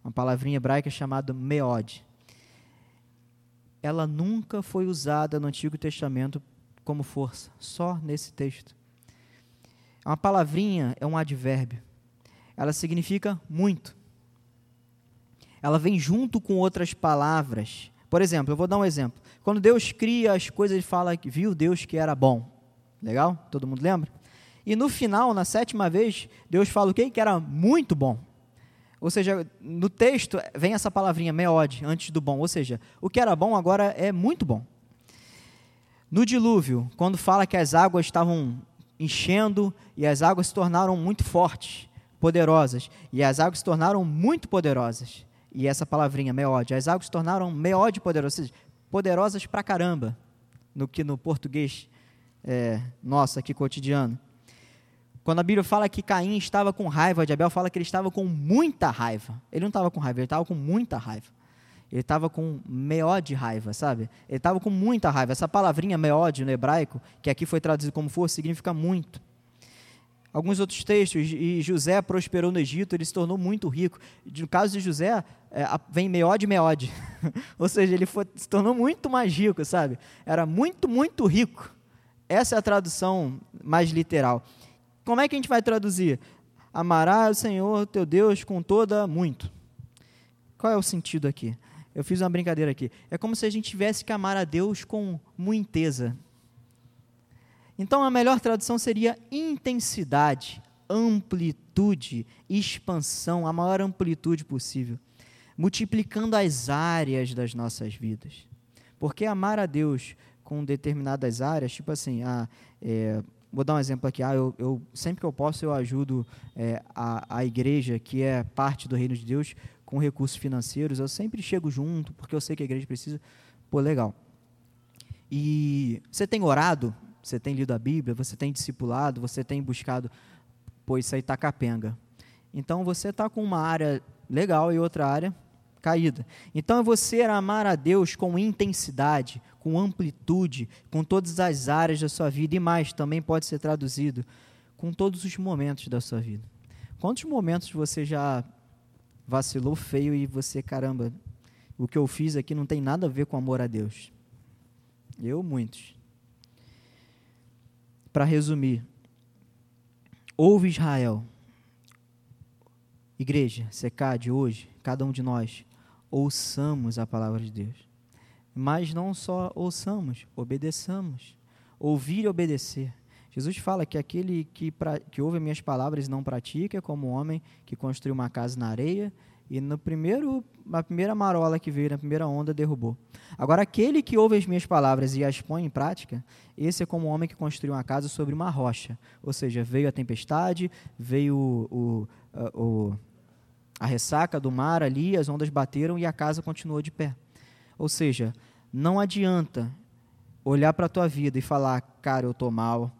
A: Uma palavrinha hebraica chamada meod ela nunca foi usada no Antigo Testamento como força, só nesse texto. Uma palavrinha é um advérbio. Ela significa muito. Ela vem junto com outras palavras. Por exemplo, eu vou dar um exemplo. Quando Deus cria as coisas, ele fala que viu Deus que era bom. Legal? Todo mundo lembra? E no final, na sétima vez, Deus fala o quê? Que era muito bom. Ou seja, no texto vem essa palavrinha meode, antes do bom. Ou seja, o que era bom agora é muito bom. No dilúvio, quando fala que as águas estavam enchendo e as águas se tornaram muito fortes, poderosas, e as águas se tornaram muito poderosas. E essa palavrinha, meode, as águas se tornaram meode poderosas, ou seja, poderosas pra caramba, no que no português é, nosso aqui cotidiano. Quando a Bíblia fala que Caim estava com raiva de Abel, fala que ele estava com muita raiva. Ele não estava com raiva, ele estava com muita raiva. Ele estava com meó de raiva, sabe? Ele estava com muita raiva. Essa palavrinha meode no hebraico, que aqui foi traduzido como força, significa muito. Alguns outros textos, e José prosperou no Egito, ele se tornou muito rico. No caso de José, é, vem meode, meode. Ou seja, ele foi, se tornou muito mais rico, sabe? Era muito, muito rico Essa é a tradução mais literal. Como é que a gente vai traduzir? Amarás o Senhor teu Deus com toda muito. Qual é o sentido aqui? Eu fiz uma brincadeira aqui. É como se a gente tivesse que amar a Deus com muiteza. Então a melhor tradução seria intensidade, amplitude, expansão, a maior amplitude possível, multiplicando as áreas das nossas vidas. Porque amar a Deus com determinadas áreas, tipo assim, ah, é, vou dar um exemplo aqui, ah, eu, eu, sempre que eu posso eu ajudo é, a, a igreja que é parte do reino de Deus com recursos financeiros, eu sempre chego junto, porque eu sei que a igreja precisa. Pô, legal. E você tem orado, você tem lido a Bíblia, você tem discipulado, você tem buscado, pô, isso aí está capenga. Então você está com uma área legal e outra área caída. Então é você amar a Deus com intensidade, com amplitude, com todas as áreas da sua vida e mais, também pode ser traduzido com todos os momentos da sua vida. Quantos momentos você já vacilou feio e você, caramba, o que eu fiz aqui não tem nada a ver com amor a Deus. Eu, muitos. Para resumir, ouve Israel, igreja, secade hoje, cada um de nós, ouçamos a palavra de Deus. Mas não só ouçamos, obedeçamos. Ouvir e obedecer. Jesus fala que aquele que, pra, que ouve minhas palavras e não pratica é como um homem que construiu uma casa na areia e no primeiro, na primeira marola que veio, na primeira onda, derrubou. Agora, aquele que ouve as minhas palavras e as põe em prática, esse é como um homem que construiu uma casa sobre uma rocha. Ou seja, veio a tempestade, veio o, o, o, a ressaca do mar ali, as ondas bateram e a casa continuou de pé. Ou seja, não adianta olhar para a tua vida e falar, cara, eu estou mal,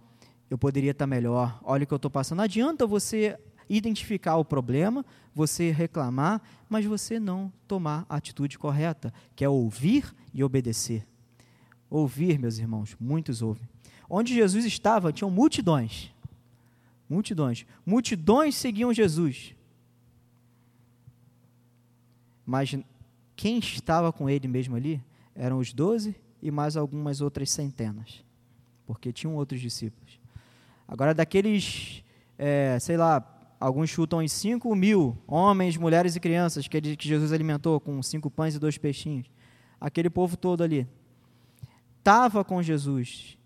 A: eu poderia estar melhor, olha o que eu estou passando. Não adianta você identificar o problema, você reclamar, mas você não tomar a atitude correta, que é ouvir e obedecer. Ouvir, meus irmãos, muitos ouvem. Onde Jesus estava, tinham multidões. Multidões. Multidões seguiam Jesus. Mas quem estava com ele mesmo ali eram os doze e mais algumas outras centenas, porque tinham outros discípulos. Agora, daqueles, é, sei lá, alguns chutam em 5 mil homens, mulheres e crianças que, ele, que Jesus alimentou com cinco pães e dois peixinhos. Aquele povo todo ali. Estava com Jesus,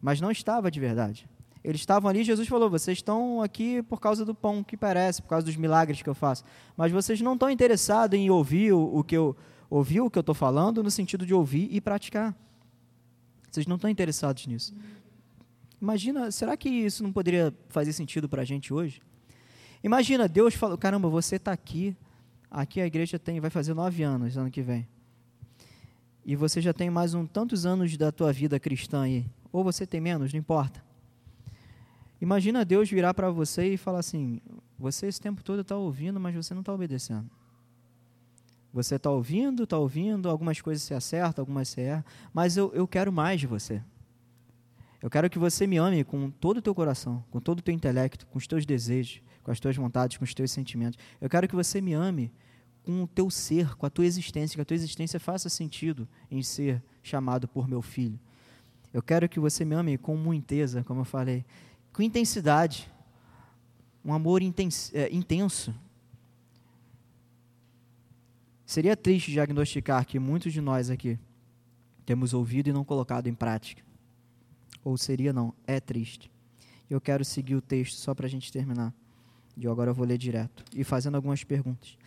A: mas não estava de verdade. Eles estavam ali, Jesus falou: vocês estão aqui por causa do pão que parece, por causa dos milagres que eu faço. Mas vocês não estão interessados em ouvir o, o que eu ouvir o que eu estou falando no sentido de ouvir e praticar. Vocês não estão interessados nisso. Imagina, será que isso não poderia fazer sentido para a gente hoje? Imagina, Deus falou, caramba, você está aqui, aqui a igreja tem, vai fazer nove anos ano que vem. E você já tem mais um tantos anos da tua vida cristã aí. Ou você tem menos, não importa. Imagina Deus virar para você e falar assim: você esse tempo todo está ouvindo, mas você não está obedecendo. Você está ouvindo, está ouvindo, algumas coisas se acertam, algumas se erram, mas eu, eu quero mais de você. Eu quero que você me ame com todo o teu coração, com todo o teu intelecto, com os teus desejos, com as tuas vontades, com os teus sentimentos. Eu quero que você me ame com o teu ser, com a tua existência, que a tua existência faça sentido em ser chamado por meu filho. Eu quero que você me ame com muiteza, como eu falei, com intensidade, um amor intens é, intenso. Seria triste diagnosticar que muitos de nós aqui temos ouvido e não colocado em prática. Ou seria não, é triste. Eu quero seguir o texto só para a gente terminar. E agora eu vou ler direto e fazendo algumas perguntas.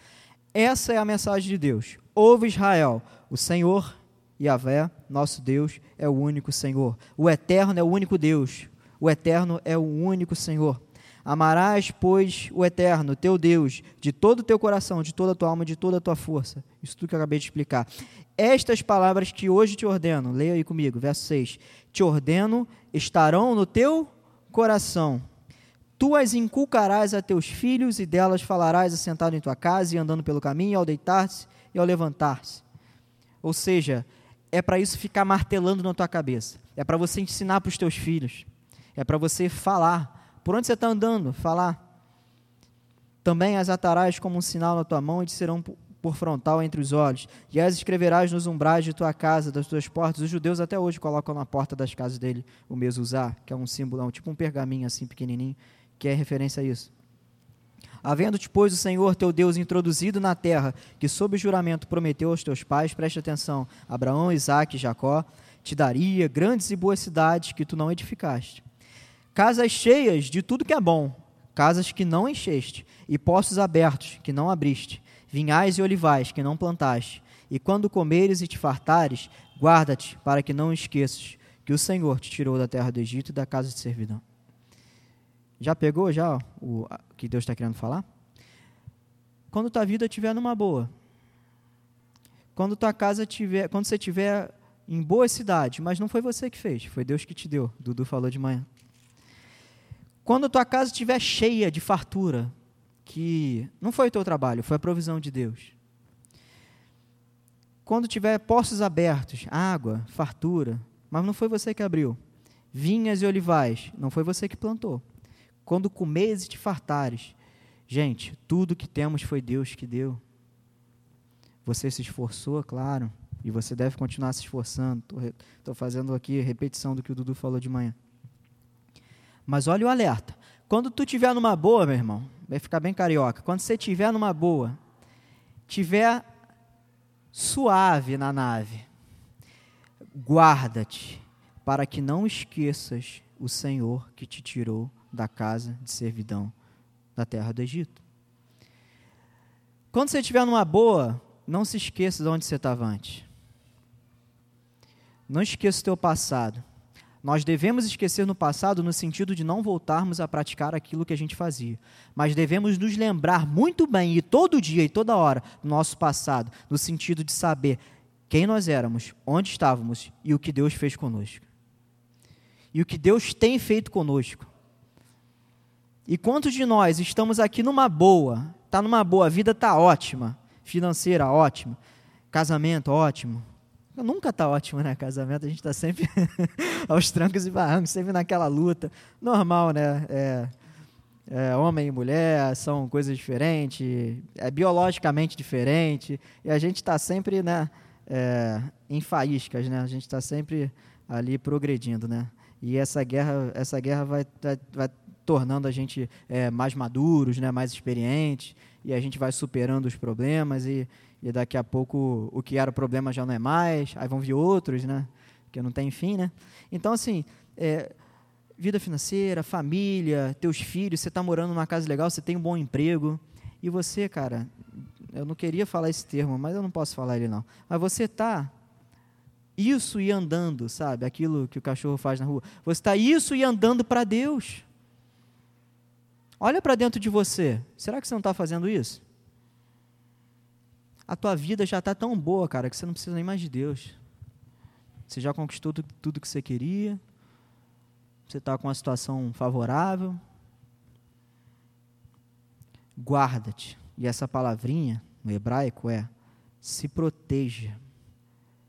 A: Essa é a mensagem de Deus. Ouve Israel, o Senhor Yahvé, nosso Deus, é o único Senhor. O Eterno é o único Deus. O Eterno é o único Senhor. Amarás, pois, o Eterno, teu Deus, de todo o teu coração, de toda a tua alma, de toda a tua força. Isso tudo que eu acabei de explicar. Estas palavras que hoje te ordeno, leia aí comigo, verso 6. Te ordeno, estarão no teu coração. Tu as inculcarás a teus filhos e delas falarás assentado em tua casa e andando pelo caminho, ao deitar-se e ao levantar-se. Ou seja, é para isso ficar martelando na tua cabeça. É para você ensinar para os teus filhos. É para você falar. Por onde você está andando? Falar. Também as atarás como um sinal na tua mão e te serão por frontal entre os olhos, e as escreverás nos umbrais de tua casa, das tuas portas. Os judeus até hoje colocam na porta das casas dele o mezuzá, que é um símbolo, um, tipo um pergaminho assim pequenininho, que é referência a isso. Havendo-te, pois, o Senhor teu Deus introduzido na terra, que sob juramento prometeu aos teus pais, preste atenção, Abraão, Isaque e Jacó, te daria grandes e boas cidades que tu não edificaste. Casas cheias de tudo que é bom, casas que não encheste, e poços abertos que não abriste, vinhais e olivais que não plantaste. E quando comeres e te fartares, guarda-te para que não esqueças que o Senhor te tirou da terra do Egito e da casa de servidão. Já pegou já o que Deus está querendo falar? Quando tua vida estiver numa boa, quando tua casa tiver, quando você estiver em boa cidade, mas não foi você que fez, foi Deus que te deu. Dudu falou de manhã. Quando tua casa estiver cheia de fartura, que não foi o teu trabalho, foi a provisão de Deus. Quando tiver poços abertos, água, fartura, mas não foi você que abriu. Vinhas e olivais, não foi você que plantou. Quando comeres e te fartares, gente, tudo que temos foi Deus que deu. Você se esforçou, claro, e você deve continuar se esforçando. Estou fazendo aqui repetição do que o Dudu falou de manhã. Mas olha o alerta. Quando tu tiver numa boa, meu irmão, vai ficar bem carioca. Quando você tiver numa boa, tiver suave na nave, guarda-te para que não esqueças o Senhor que te tirou da casa de servidão da terra do Egito. Quando você estiver numa boa, não se esqueça de onde você estava antes. Não esqueça o teu passado. Nós devemos esquecer no passado no sentido de não voltarmos a praticar aquilo que a gente fazia. Mas devemos nos lembrar muito bem, e todo dia e toda hora, do nosso passado, no sentido de saber quem nós éramos, onde estávamos e o que Deus fez conosco. E o que Deus tem feito conosco. E quantos de nós estamos aqui numa boa, está numa boa, a vida está ótima, financeira ótima, casamento ótimo, Nunca está ótimo, né? Casamento, a gente está sempre aos trancos e barrancos, sempre naquela luta. Normal, né? É, é, homem e mulher são coisas diferentes, é biologicamente diferente, e a gente está sempre né, é, em faíscas, né? A gente está sempre ali progredindo, né? E essa guerra, essa guerra vai, vai, vai tornando a gente é, mais maduros, né? Mais experientes, e a gente vai superando os problemas e e daqui a pouco o que era o problema já não é mais, aí vão vir outros, né? Que não tem fim, né? Então, assim, é, vida financeira, família, teus filhos, você está morando numa casa legal, você tem um bom emprego, e você, cara, eu não queria falar esse termo, mas eu não posso falar ele não. Mas você está isso e andando, sabe? Aquilo que o cachorro faz na rua. Você está isso e andando para Deus. Olha para dentro de você. Será que você não está fazendo isso? A tua vida já está tão boa, cara, que você não precisa nem mais de Deus. Você já conquistou tudo, que você queria. Você está com uma situação favorável. Guarda-te. E essa palavrinha no hebraico é se proteja.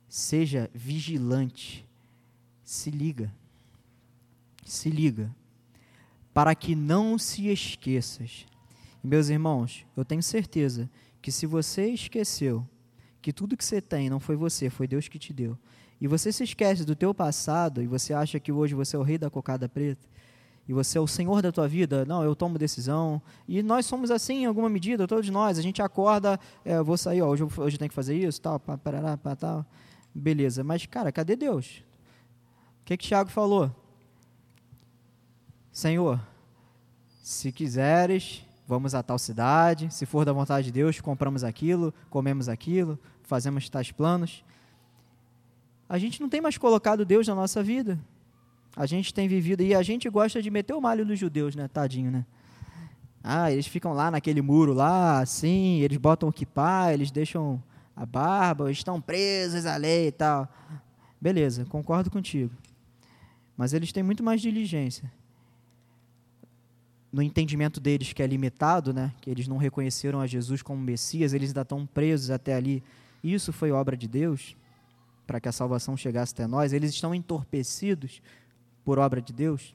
A: Seja vigilante. Se liga. Se liga. Para que não se esqueças. Meus irmãos, eu tenho certeza que se você esqueceu que tudo que você tem não foi você, foi Deus que te deu, e você se esquece do teu passado e você acha que hoje você é o rei da cocada preta, e você é o senhor da tua vida, não, eu tomo decisão, e nós somos assim em alguma medida, todos nós, a gente acorda, é, vou sair, ó, hoje, hoje tem que fazer isso, tal, parará, pá, tal, beleza, mas cara, cadê Deus? O que que Tiago falou? Senhor, se quiseres, vamos a tal cidade, se for da vontade de Deus, compramos aquilo, comemos aquilo, fazemos tais planos. A gente não tem mais colocado Deus na nossa vida. A gente tem vivido, e a gente gosta de meter o malho nos judeus, né? Tadinho, né? Ah, eles ficam lá naquele muro lá, assim, eles botam o kippah, eles deixam a barba, estão presos à lei e tal. Beleza, concordo contigo. Mas eles têm muito mais diligência no entendimento deles que é limitado, né, que eles não reconheceram a Jesus como Messias, eles ainda estão presos até ali. Isso foi obra de Deus para que a salvação chegasse até nós. Eles estão entorpecidos por obra de Deus.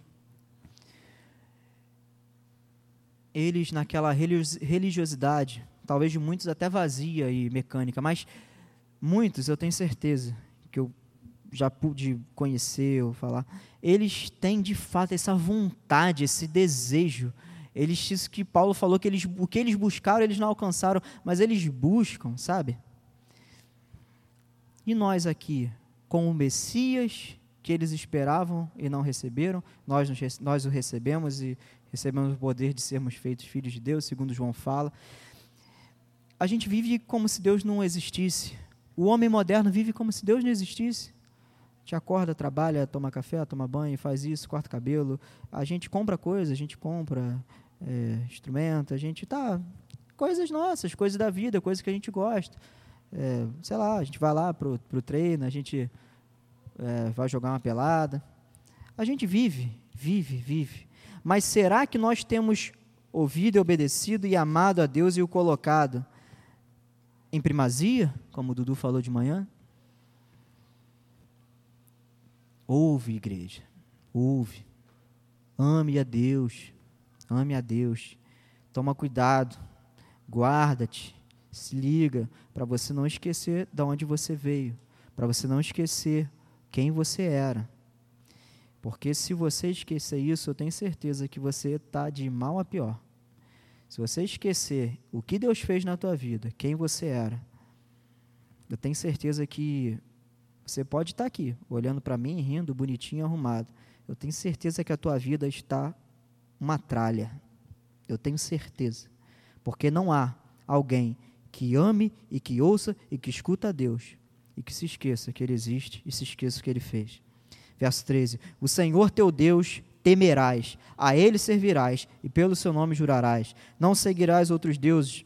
A: Eles naquela religiosidade talvez de muitos até vazia e mecânica, mas muitos, eu tenho certeza, que eu já pude conhecer ou falar, eles têm de fato essa vontade, esse desejo. Eles, isso que Paulo falou, que eles, o que eles buscaram, eles não alcançaram, mas eles buscam, sabe? E nós aqui, com o Messias que eles esperavam e não receberam, nós, nós o recebemos e recebemos o poder de sermos feitos filhos de Deus, segundo João fala. A gente vive como se Deus não existisse. O homem moderno vive como se Deus não existisse. Gente acorda, trabalha, toma café, toma banho, faz isso, corta cabelo. A gente compra coisas, a gente compra é, instrumento, a gente tá coisas nossas, coisas da vida, coisas que a gente gosta. É, sei lá, a gente vai lá pro, pro treino, a gente é, vai jogar uma pelada. A gente vive, vive, vive. Mas será que nós temos ouvido obedecido e amado a Deus e o colocado em primazia, como o Dudu falou de manhã? Ouve, igreja, ouve. Ame a Deus, ame a Deus. Toma cuidado, guarda-te, se liga, para você não esquecer de onde você veio, para você não esquecer quem você era. Porque se você esquecer isso, eu tenho certeza que você está de mal a pior. Se você esquecer o que Deus fez na tua vida, quem você era, eu tenho certeza que você pode estar aqui, olhando para mim, rindo, bonitinho, arrumado. Eu tenho certeza que a tua vida está uma tralha. Eu tenho certeza. Porque não há alguém que ame e que ouça e que escuta a Deus e que se esqueça que Ele existe e se esqueça o que Ele fez. Verso 13: O Senhor teu Deus temerás, a Ele servirás e pelo seu nome jurarás. Não seguirás outros deuses,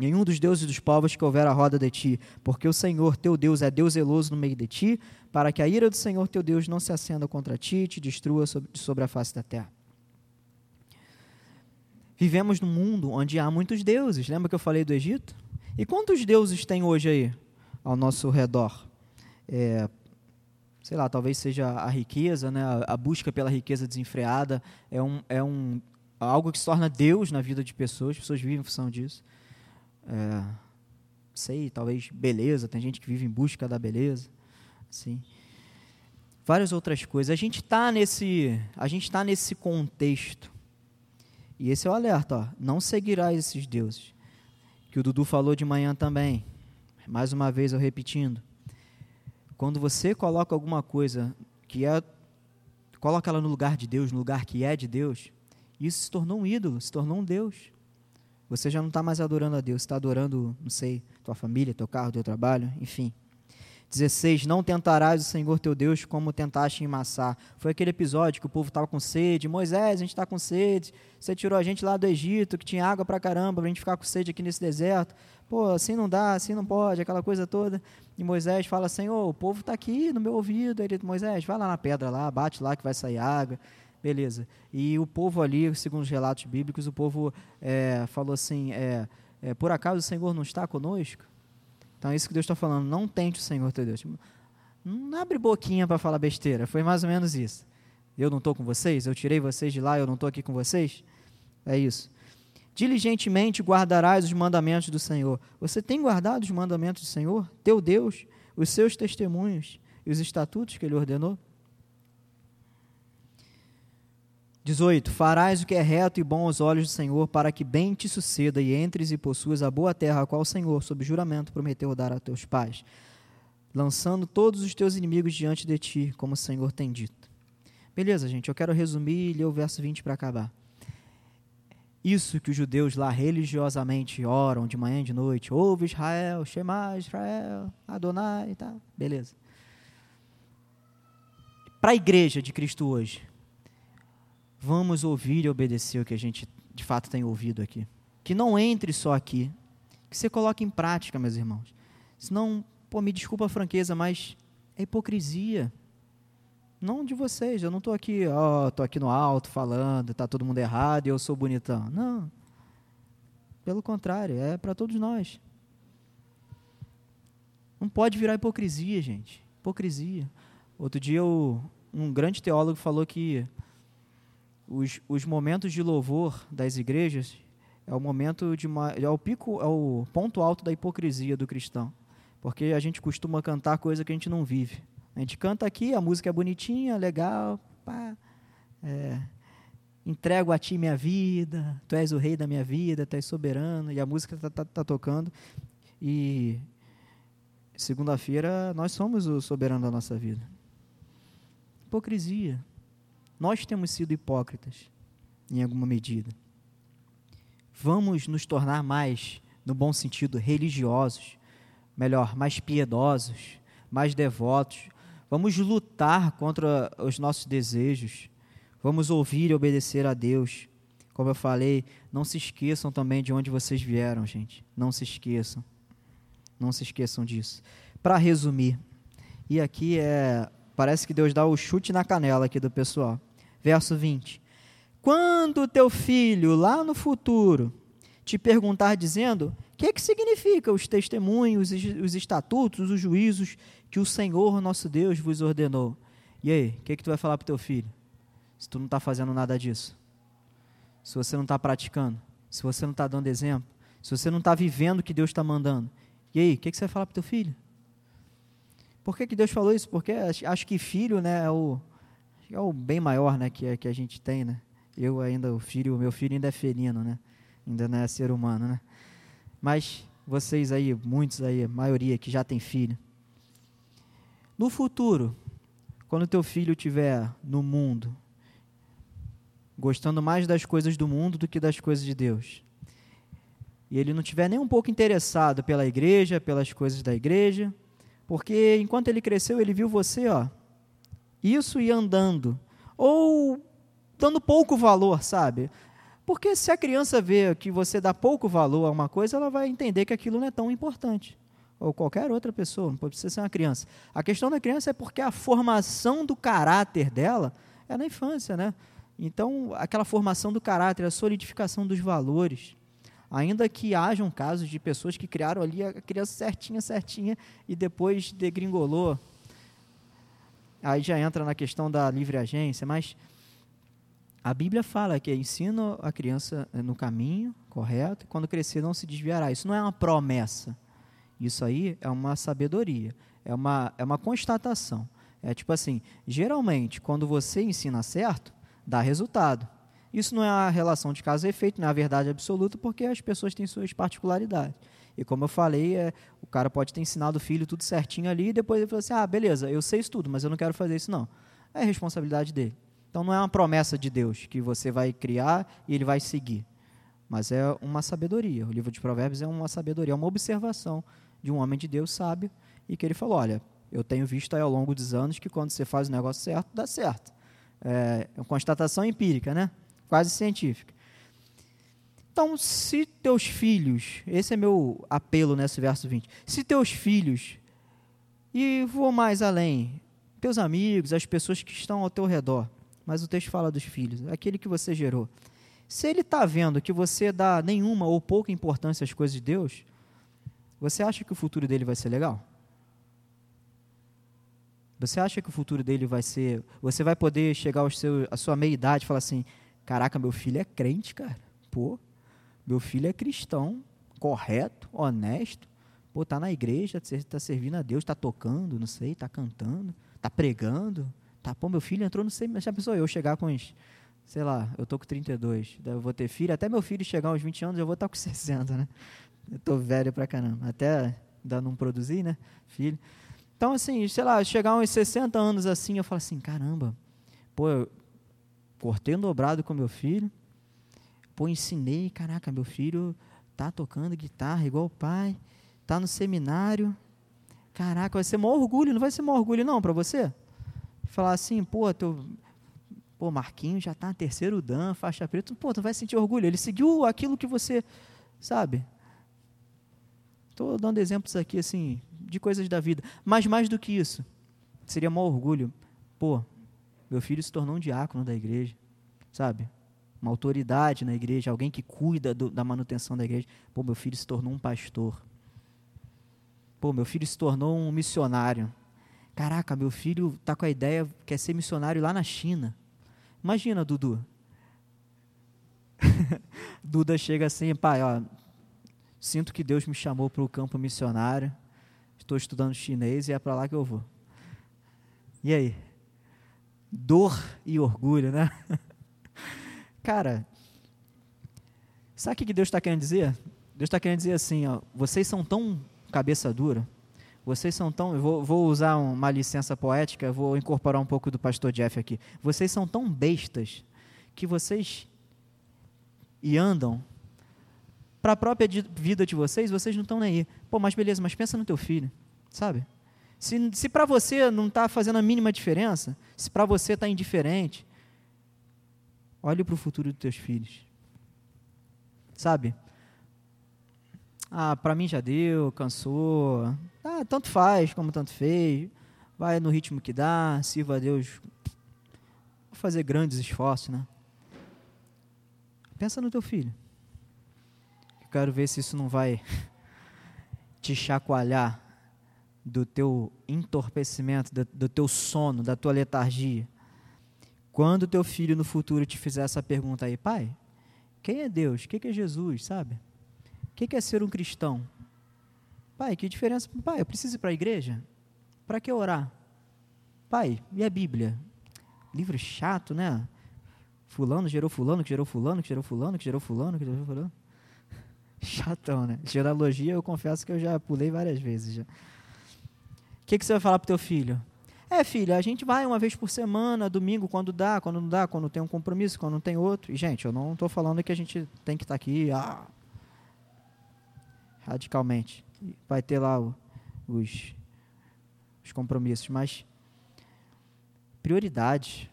A: nenhum dos deuses dos povos que houver à roda de ti, porque o Senhor teu Deus é Deus zeloso no meio de ti, para que a ira do Senhor teu Deus não se acenda contra ti e te destrua sobre a face da terra. Vivemos num mundo onde há muitos deuses. Lembra que eu falei do Egito? E quantos deuses tem hoje aí ao nosso redor? É, sei lá, talvez seja a riqueza, né? a, busca pela riqueza desenfreada é, um, é um, algo que se torna Deus na vida de pessoas, as pessoas vivem em função disso. É, sei, talvez beleza, tem gente que vive em busca da beleza, sim. Várias outras coisas. A gente está nesse, a gente está nesse contexto e esse é o alerta, ó, não seguirás esses deuses. Que o Dudu falou de manhã também. Mais uma vez eu repetindo. Quando você coloca alguma coisa que é coloca ela no lugar de Deus, no lugar que é de Deus, isso se tornou um ídolo, se tornou um Deus. Você já não está mais adorando a Deus, está adorando, não sei, tua família, teu carro, teu trabalho, enfim. 16: Não tentarás o Senhor teu Deus como tentaste em Massá. Foi aquele episódio que o povo estava com sede. Moisés, a gente está com sede. Você tirou a gente lá do Egito, que tinha água para caramba, para a gente ficar com sede aqui nesse deserto. Pô, assim não dá, assim não pode, aquela coisa toda. E Moisés fala: Senhor, o povo está aqui no meu ouvido. Ele, Moisés, vai lá na pedra lá, bate lá que vai sair água. Beleza. E o povo ali, segundo os relatos bíblicos, o povo é, falou assim: é, é, Por acaso o Senhor não está conosco? Então é isso que Deus está falando. Não tente o Senhor teu Deus. Não abre boquinha para falar besteira. Foi mais ou menos isso. Eu não estou com vocês? Eu tirei vocês de lá, eu não estou aqui com vocês? É isso. Diligentemente guardarás os mandamentos do Senhor. Você tem guardado os mandamentos do Senhor, teu Deus, os seus testemunhos e os estatutos que ele ordenou? 18. Farás o que é reto e bom aos olhos do Senhor, para que bem te suceda e entres e possuas a boa terra, a qual o Senhor, sob juramento, prometeu dar a teus pais, lançando todos os teus inimigos diante de ti, como o Senhor tem dito. Beleza, gente, eu quero resumir e ler o verso 20 para acabar. Isso que os judeus lá religiosamente oram de manhã e de noite, ouve Israel, Shema Israel, Adonai, tá? Beleza. Para a igreja de Cristo hoje, vamos ouvir e obedecer o que a gente de fato tem ouvido aqui. Que não entre só aqui, que você coloque em prática, meus irmãos. Senão, pô, me desculpa a franqueza, mas é hipocrisia. Não de vocês, eu não estou aqui, ó, estou aqui no alto falando, está todo mundo errado e eu sou bonitão. Não. Pelo contrário, é para todos nós. Não pode virar hipocrisia, gente. Hipocrisia. Outro dia, um grande teólogo falou que os, os momentos de louvor das igrejas é o momento de é o pico, é o ponto alto da hipocrisia do cristão, porque a gente costuma cantar coisa que a gente não vive. A gente canta aqui, a música é bonitinha, legal, pá, é, entrego a ti minha vida, tu és o rei da minha vida, tu és soberano, e a música está tá, tá tocando. E segunda-feira nós somos o soberano da nossa vida. Hipocrisia. Nós temos sido hipócritas, em alguma medida. Vamos nos tornar mais, no bom sentido, religiosos, melhor, mais piedosos, mais devotos. Vamos lutar contra os nossos desejos Vamos ouvir e obedecer a Deus. Como eu falei, não se esqueçam também de onde vocês vieram, gente. Não se esqueçam. Não se esqueçam disso. Para resumir, e aqui é. Parece que Deus dá o chute na canela aqui do pessoal. Verso 20. Quando teu filho, lá no futuro, te perguntar dizendo: o que, é que significa os testemunhos, os estatutos, os juízos que o Senhor nosso Deus vos ordenou? E aí, o que, é que tu vai falar para teu filho? se tu não está fazendo nada disso, se você não está praticando, se você não está dando exemplo, se você não está vivendo o que Deus está mandando, e aí, o que, que, você vai falar para teu filho? Por que, que Deus falou isso? Porque acho que filho né, é, o, é o bem maior né, que, que a gente tem. Né? Eu ainda, o filho, o meu filho ainda é felino, né? ainda não é ser humano. Né? Mas vocês aí, muitos aí, maioria que já tem filho. No futuro, quando teu filho estiver no mundo, gostando mais das coisas do mundo do que das coisas de Deus. E ele não tiver nem um pouco interessado pela igreja, pelas coisas da igreja, porque enquanto ele cresceu, ele viu você, ó, isso e andando, ou dando pouco valor, sabe? Porque se a criança vê que você dá pouco valor a uma coisa, ela vai entender que aquilo não é tão importante. Ou qualquer outra pessoa, não precisa ser uma criança. A questão da criança é porque a formação do caráter dela é na infância, né? Então, aquela formação do caráter, a solidificação dos valores, ainda que hajam casos de pessoas que criaram ali a criança certinha, certinha e depois degringolou. Aí já entra na questão da livre agência, mas a Bíblia fala que ensina a criança no caminho correto, e quando crescer não se desviará. Isso não é uma promessa. Isso aí é uma sabedoria, é uma, é uma constatação. É tipo assim, geralmente, quando você ensina certo, dá resultado. Isso não é a relação de causa e efeito, não é a verdade absoluta, porque as pessoas têm suas particularidades. E como eu falei, é, o cara pode ter ensinado o filho tudo certinho ali e depois ele falou assim: ah, beleza, eu sei isso tudo, mas eu não quero fazer isso não. É responsabilidade dele. Então não é uma promessa de Deus que você vai criar e ele vai seguir. Mas é uma sabedoria. O livro de Provérbios é uma sabedoria, é uma observação de um homem de Deus sábio e que ele falou: olha, eu tenho visto ao longo dos anos que quando você faz o negócio certo, dá certo é, uma constatação empírica, né? quase científica. Então, se teus filhos, esse é meu apelo nesse verso 20, se teus filhos, e vou mais além, teus amigos, as pessoas que estão ao teu redor, mas o texto fala dos filhos, aquele que você gerou, se ele está vendo que você dá nenhuma ou pouca importância às coisas de Deus, você acha que o futuro dele vai ser legal? Você acha que o futuro dele vai ser. Você vai poder chegar ao seu, à sua meia idade e falar assim: caraca, meu filho é crente, cara. Pô, meu filho é cristão, correto, honesto. Pô, tá na igreja, tá servindo a Deus, tá tocando, não sei, tá cantando, tá pregando. Tá, pô, meu filho entrou no sei, já pensou eu chegar com uns, sei lá, eu tô com 32, eu vou ter filho, até meu filho chegar aos 20 anos, eu vou estar tá com 60, né? Eu tô velho pra caramba. Até ainda não produzir, né? Filho. Então, assim, sei lá, chegar uns 60 anos assim, eu falo assim, caramba, pô, eu cortei um dobrado com meu filho, pô, ensinei, caraca, meu filho tá tocando guitarra igual o pai, tá no seminário, caraca, vai ser maior orgulho, não vai ser maior orgulho não para você? Falar assim, pô, teu, pô, Marquinhos já tá no terceiro dan, faixa preta, pô, tu vai sentir orgulho, ele seguiu aquilo que você, sabe? Estou dando exemplos aqui, assim, de coisas da vida. Mas mais do que isso, seria maior orgulho. Pô, meu filho se tornou um diácono da igreja, sabe? Uma autoridade na igreja, alguém que cuida do, da manutenção da igreja. Pô, meu filho se tornou um pastor. Pô, meu filho se tornou um missionário. Caraca, meu filho tá com a ideia, quer ser missionário lá na China. Imagina, Dudu. Duda chega assim, pai, ó, sinto que Deus me chamou para o campo missionário, estou estudando chinês e é para lá que eu vou. E aí? Dor e orgulho, né? Cara, sabe o que Deus está querendo dizer? Deus está querendo dizer assim, ó, vocês são tão cabeça dura, vocês são tão. Eu vou, vou usar uma licença poética, vou incorporar um pouco do pastor Jeff aqui. Vocês são tão bestas que vocês. e andam. Para a própria vida de vocês, vocês não estão nem aí. Pô, mas beleza, mas pensa no teu filho, sabe? Se, se para você não está fazendo a mínima diferença, se para você está indiferente, olhe para o futuro dos teus filhos. Sabe? Ah, para mim já deu, cansou. Ah, tanto faz como tanto fez. Vai no ritmo que dá, sirva a Deus. Vou fazer grandes esforços, né? Pensa no teu filho. Eu quero ver se isso não vai te chacoalhar do teu entorpecimento, do, do teu sono, da tua letargia. Quando teu filho no futuro te fizer essa pergunta aí, pai, quem é Deus? O que é Jesus, sabe? O que é ser um cristão? Pai, que diferença? Pai, eu preciso ir para a igreja? Para que orar? Pai, e a Bíblia? Livro chato, né? Fulano gerou fulano, que gerou fulano, que gerou fulano, que gerou fulano, que gerou fulano. Chatão, né? Genealogia, eu confesso que eu já pulei várias vezes. O que, que você vai falar pro teu filho? É, filho, a gente vai uma vez por semana, domingo, quando dá, quando não dá, quando tem um compromisso, quando não tem outro. E, gente, eu não estou falando que a gente tem que estar tá aqui, ah, radicalmente. Vai ter lá o, os, os compromissos, mas prioridade.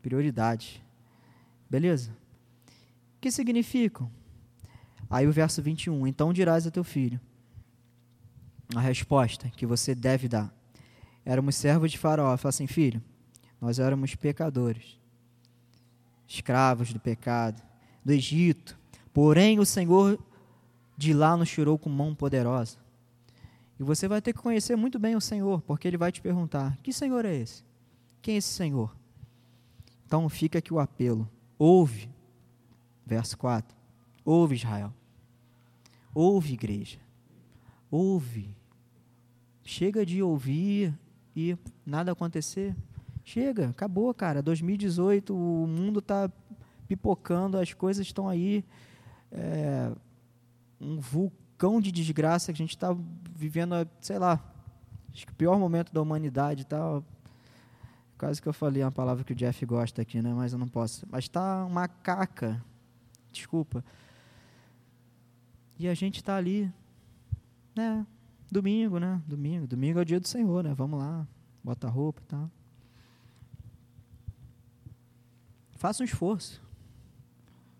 A: Prioridade. Beleza? O que significam? Aí o verso 21. Então dirás a teu filho. A resposta que você deve dar. Éramos servos de Faraó. Fala assim, filho, nós éramos pecadores, escravos do pecado, do Egito. Porém, o Senhor de lá nos tirou com mão poderosa. E você vai ter que conhecer muito bem o Senhor, porque ele vai te perguntar: que Senhor é esse? Quem é esse Senhor? Então fica aqui o apelo. Ouve, verso 4. Ouve, Israel. Ouve, igreja. Ouve. Chega de ouvir e nada acontecer. Chega, acabou, cara. 2018, o mundo está pipocando, as coisas estão aí. É, um vulcão de desgraça que a gente está vivendo, sei lá, acho que o pior momento da humanidade tal. Quase que eu falei uma palavra que o Jeff gosta aqui, né? Mas eu não posso. Mas está uma caca. Desculpa. E a gente está ali, né? Domingo, né? Domingo. Domingo é o dia do Senhor, né? Vamos lá, bota a roupa e tal. Faça um esforço.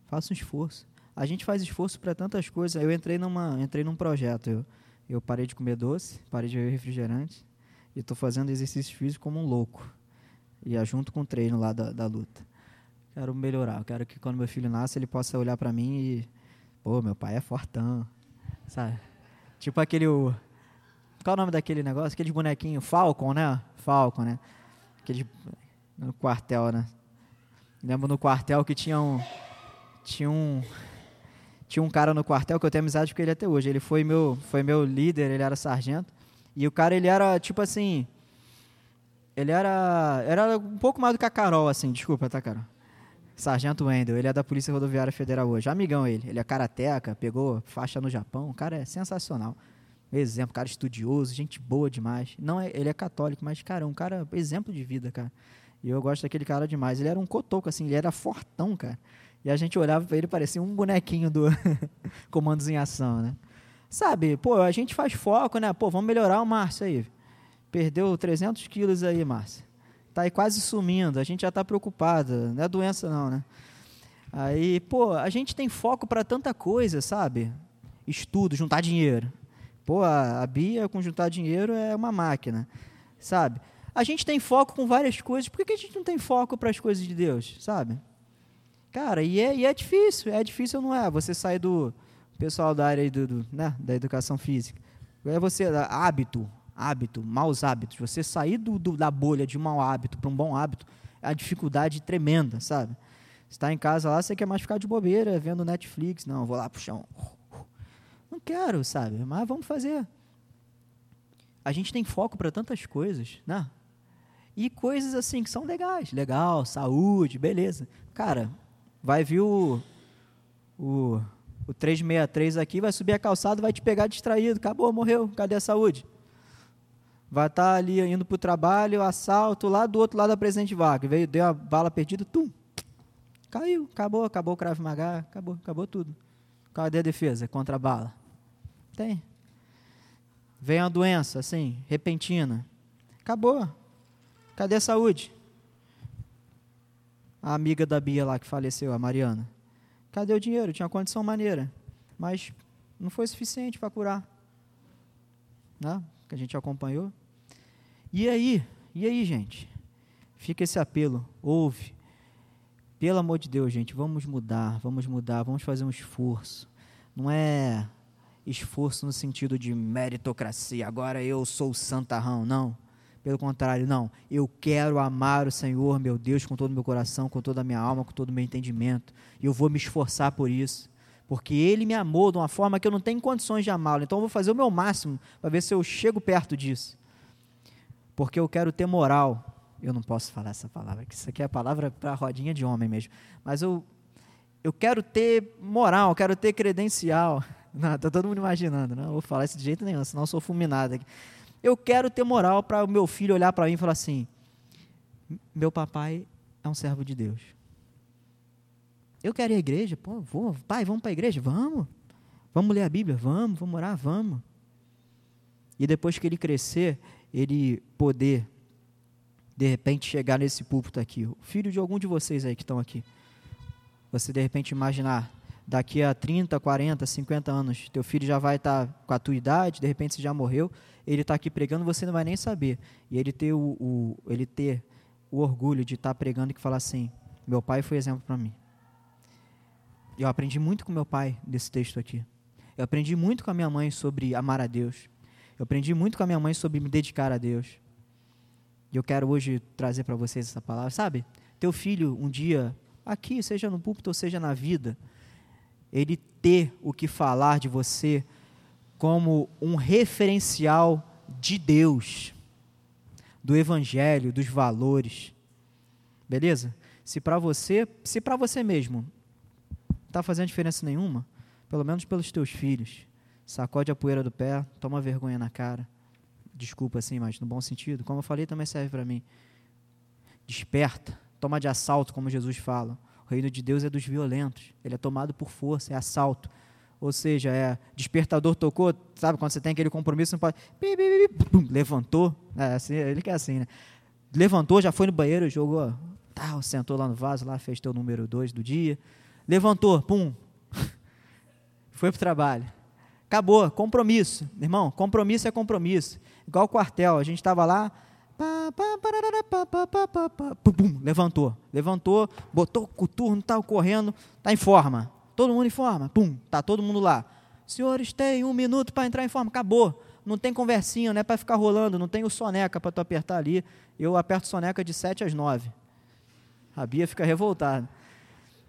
A: Faça um esforço a gente faz esforço para tantas coisas. Eu entrei numa, entrei num projeto. Eu, eu parei de comer doce, parei de beber refrigerante e estou fazendo exercício físico como um louco. E é junto com o treino lá da, da luta. Quero melhorar. Quero que quando meu filho nasce ele possa olhar para mim e, pô, meu pai é fortão, sabe? Tipo aquele qual é o nome daquele negócio? Aquele bonequinho Falcon, né? Falcon, né? Aquele no quartel, né? Lembro no quartel que tinha um tinha um tinha um cara no quartel que eu tenho amizade com ele até hoje. Ele foi meu, foi meu líder, ele era sargento. E o cara, ele era, tipo assim... Ele era, era um pouco mais do que a Carol, assim. Desculpa, tá, Carol? Sargento Wendel. Ele é da Polícia Rodoviária Federal hoje. Amigão ele. Ele é karateca, pegou faixa no Japão. O cara é sensacional. Exemplo, cara estudioso, gente boa demais. Não é, ele é católico, mas, cara, é um cara exemplo de vida, cara. E eu gosto daquele cara demais. Ele era um cotoco, assim, ele era fortão, cara. E a gente olhava para ele parecia um bonequinho do Comandos em Ação, né? Sabe, pô, a gente faz foco, né? Pô, vamos melhorar o Márcio aí. Perdeu 300 quilos aí, Márcio. Tá aí quase sumindo, a gente já está preocupado. Não é doença não, né? Aí, pô, a gente tem foco para tanta coisa, sabe? Estudo, juntar dinheiro. Pô, a, a Bia com juntar dinheiro é uma máquina, sabe? A gente tem foco com várias coisas, por que a gente não tem foco para as coisas de Deus, sabe? Cara, e é, e é difícil, é difícil não é? Você sair do pessoal da área do, do né, da educação física. É você, hábito, hábito, maus hábitos. Você sair do, do da bolha de um mau hábito para um bom hábito é uma dificuldade tremenda, sabe? está em casa lá, você quer mais ficar de bobeira, vendo Netflix. Não, vou lá pro chão. Quero, sabe? Mas vamos fazer. A gente tem foco para tantas coisas, né? E coisas assim que são legais. Legal, saúde, beleza. Cara, vai vir o, o, o 363 aqui, vai subir a calçada, vai te pegar distraído. Acabou, morreu. Cadê a saúde? Vai estar tá ali indo para o trabalho, assalto, lá do outro lado da Presidente Vaga. Veio, deu a bala perdida, tum. Caiu, acabou, acabou o Krav Maga, acabou, acabou tudo. Cadê a defesa contra a bala? Tem. Vem uma doença, assim, repentina. Acabou. Cadê a saúde? A amiga da Bia lá que faleceu, a Mariana. Cadê o dinheiro? Tinha condição maneira. Mas não foi suficiente para curar. Né? Que a gente acompanhou. E aí? E aí, gente? Fica esse apelo. Ouve. Pelo amor de Deus, gente, vamos mudar, vamos mudar, vamos fazer um esforço. Não é esforço no sentido de meritocracia, agora eu sou santarrão, não. Pelo contrário, não. Eu quero amar o Senhor, meu Deus, com todo o meu coração, com toda a minha alma, com todo o meu entendimento. E eu vou me esforçar por isso. Porque Ele me amou de uma forma que eu não tenho condições de amá-lo. Então eu vou fazer o meu máximo para ver se eu chego perto disso. Porque eu quero ter moral. Eu não posso falar essa palavra, que isso aqui é a palavra para rodinha de homem mesmo. Mas eu, eu quero ter moral, quero ter credencial. Não, está todo mundo imaginando, não vou falar isso de jeito nenhum, senão eu sou fulminado aqui. Eu quero ter moral para o meu filho olhar para mim e falar assim: meu papai é um servo de Deus. Eu quero ir à igreja, pô, vou, pai, vamos para a igreja? Vamos. Vamos ler a Bíblia? Vamos, vamos orar? Vamos. E depois que ele crescer, ele poder, de repente, chegar nesse púlpito aqui. O filho de algum de vocês aí que estão aqui. Você, de repente, imaginar, daqui a 30, 40, 50 anos, teu filho já vai estar tá com a tua idade, de repente você já morreu, ele está aqui pregando, você não vai nem saber. E ele ter o, o ele ter o orgulho de estar tá pregando e falar assim: meu pai foi exemplo para mim. Eu aprendi muito com meu pai desse texto aqui. Eu aprendi muito com a minha mãe sobre amar a Deus. Eu aprendi muito com a minha mãe sobre me dedicar a Deus. E eu quero hoje trazer para vocês essa palavra. Sabe, teu filho um dia, aqui, seja no púlpito ou seja na vida, ele ter o que falar de você como um referencial de Deus, do Evangelho, dos valores. Beleza? Se para você, se para você mesmo está fazendo diferença nenhuma, pelo menos pelos teus filhos, sacode a poeira do pé, toma vergonha na cara. Desculpa assim, mas no bom sentido. Como eu falei, também serve para mim. Desperta, toma de assalto, como Jesus fala. O reino de Deus é dos violentos. Ele é tomado por força, é assalto. Ou seja, é despertador tocou, sabe quando você tem aquele compromisso, não pode. levantou, é, assim, ele quer assim, né? Levantou, já foi no banheiro, jogou, tal, sentou lá no vaso, lá fez teu número 2 do dia. Levantou, pum. foi pro trabalho. Acabou, compromisso. Irmão, compromisso é compromisso. Igual o quartel, a gente estava lá, levantou, levantou, botou o coturno, tal, correndo, tá em forma. Todo mundo em forma. Pum, tá todo mundo lá. Senhores, tem um minuto para entrar em forma. Acabou. Não tem conversinha, não é para ficar rolando, não tem o soneca para tu apertar ali. Eu aperto soneca de 7 às 9. A Bia fica revoltada.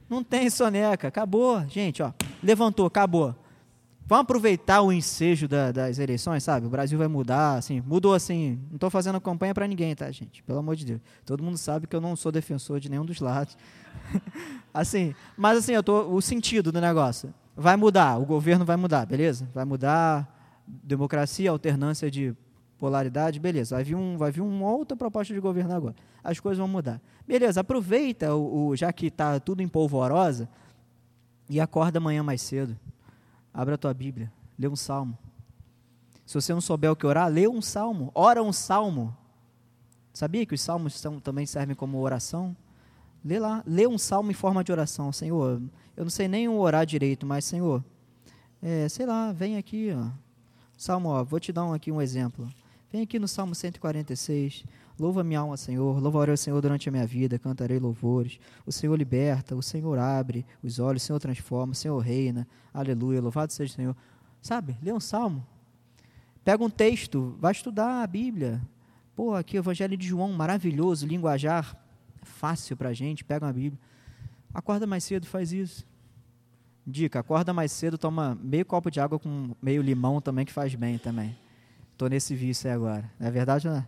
A: Não tem soneca, acabou. Gente, ó, levantou, acabou. Vamos aproveitar o ensejo da, das eleições, sabe? O Brasil vai mudar, assim, mudou assim. Não estou fazendo campanha para ninguém, tá, gente? Pelo amor de Deus. Todo mundo sabe que eu não sou defensor de nenhum dos lados. assim, mas assim, eu tô o sentido do negócio. Vai mudar, o governo vai mudar, beleza? Vai mudar democracia, alternância de polaridade, beleza. Vai vir, um, vai vir uma outra proposta de governo agora. As coisas vão mudar. Beleza, aproveita, o, o já que está tudo em polvorosa, e acorda amanhã mais cedo. Abra a tua Bíblia, lê um salmo. Se você não souber o que orar, lê um salmo, ora um salmo. Sabia que os salmos são, também servem como oração? Lê lá, lê um salmo em forma de oração. Senhor, eu não sei nem orar direito, mas Senhor, é, sei lá, vem aqui, ó. Salmo, ó, vou te dar um, aqui um exemplo. Vem aqui no Salmo 146. Louva minha alma, Senhor. Louvarei o Senhor durante a minha vida. Cantarei louvores. O Senhor liberta, o Senhor abre os olhos, o Senhor transforma, o Senhor reina. Aleluia. Louvado seja o Senhor. Sabe? Lê um salmo. Pega um texto, vai estudar a Bíblia. Pô, aqui o Evangelho de João, maravilhoso, linguajar fácil para a gente. Pega uma Bíblia. Acorda mais cedo, faz isso. Dica, acorda mais cedo, toma meio copo de água com meio limão também, que faz bem também. Estou nesse vício aí agora. Não é verdade, né?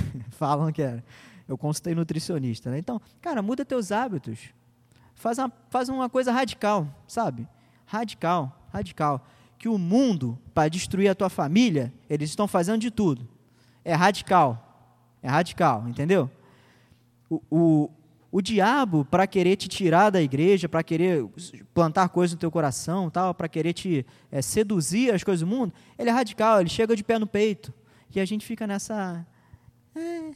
A: Falam que era. Eu consultei nutricionista, né? Então, cara, muda teus hábitos. Faz uma, faz uma coisa radical, sabe? Radical, radical. Que o mundo, para destruir a tua família, eles estão fazendo de tudo. É radical. É radical, entendeu? O, o, o diabo, para querer te tirar da igreja, para querer plantar coisas no teu coração, tal, para querer te é, seduzir as coisas do mundo, ele é radical, ele chega de pé no peito. E a gente fica nessa. É,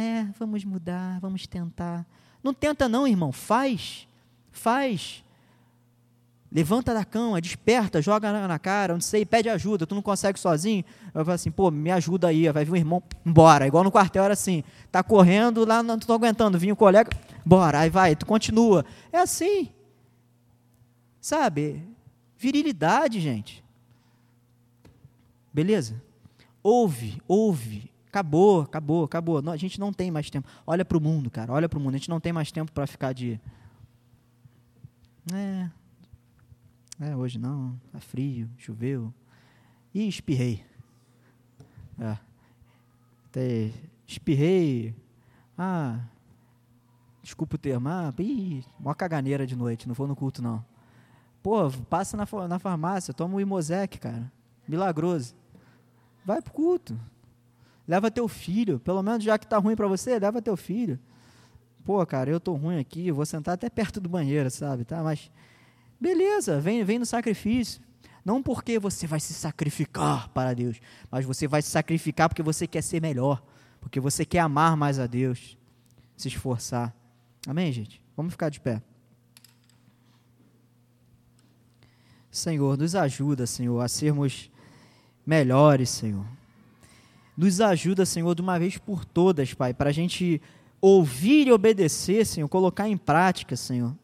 A: é, vamos mudar, vamos tentar. Não tenta, não, irmão, faz. Faz. Levanta da cama, desperta, joga na, cara, não sei, pede ajuda, tu não consegue sozinho. Eu falo assim, pô, me ajuda aí, vai vir um irmão, embora. Igual no quartel era assim, tá correndo lá, não tô aguentando, vinha um colega, bora, aí vai, tu continua. É assim. Sabe? Virilidade, gente. Beleza? Ouve, ouve. Acabou, acabou, acabou. Não, a gente não tem mais tempo. Olha para o mundo, cara, olha para o mundo. A gente não tem mais tempo para ficar de. É, é, hoje não, tá frio, choveu. E espirrei. É. Até espirrei. Ah, desculpa o termo. Ah, ih, mó caganeira de noite, não vou no culto não. Pô, passa na, na farmácia, toma o Imosec, cara. Milagroso. Vai pro culto. Leva teu filho. Pelo menos já que tá ruim para você, leva teu filho. Pô, cara, eu tô ruim aqui, vou sentar até perto do banheiro, sabe? Tá, mas Beleza, vem, vem no sacrifício. Não porque você vai se sacrificar para Deus, mas você vai se sacrificar porque você quer ser melhor, porque você quer amar mais a Deus, se esforçar. Amém, gente? Vamos ficar de pé. Senhor, nos ajuda, Senhor, a sermos melhores, Senhor. Nos ajuda, Senhor, de uma vez por todas, Pai, para a gente ouvir e obedecer, Senhor, colocar em prática, Senhor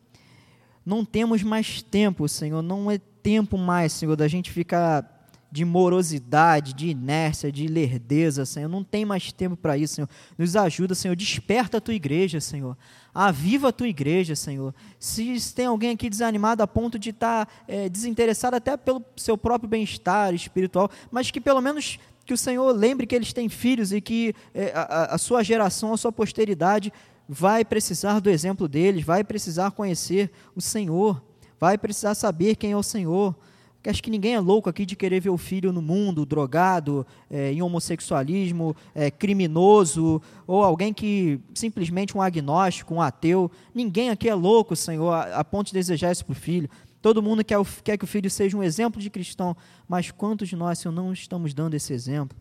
A: não temos mais tempo, Senhor, não é tempo mais, Senhor, da gente ficar de morosidade, de inércia, de lerdeza, Senhor. Não tem mais tempo para isso, Senhor. Nos ajuda, Senhor. Desperta a tua igreja, Senhor. Aviva a tua igreja, Senhor. Se tem alguém aqui desanimado a ponto de estar tá, é, desinteressado até pelo seu próprio bem-estar espiritual, mas que pelo menos que o Senhor lembre que eles têm filhos e que é, a, a sua geração, a sua posteridade vai precisar do exemplo deles, vai precisar conhecer o Senhor, vai precisar saber quem é o Senhor. Porque acho que ninguém é louco aqui de querer ver o filho no mundo, drogado, é, em homossexualismo, é, criminoso, ou alguém que simplesmente um agnóstico, um ateu. Ninguém aqui é louco, Senhor, a, a ponto de desejar isso para o filho. Todo mundo quer, quer que o filho seja um exemplo de cristão, mas quantos de nós, Senhor, não estamos dando esse exemplo?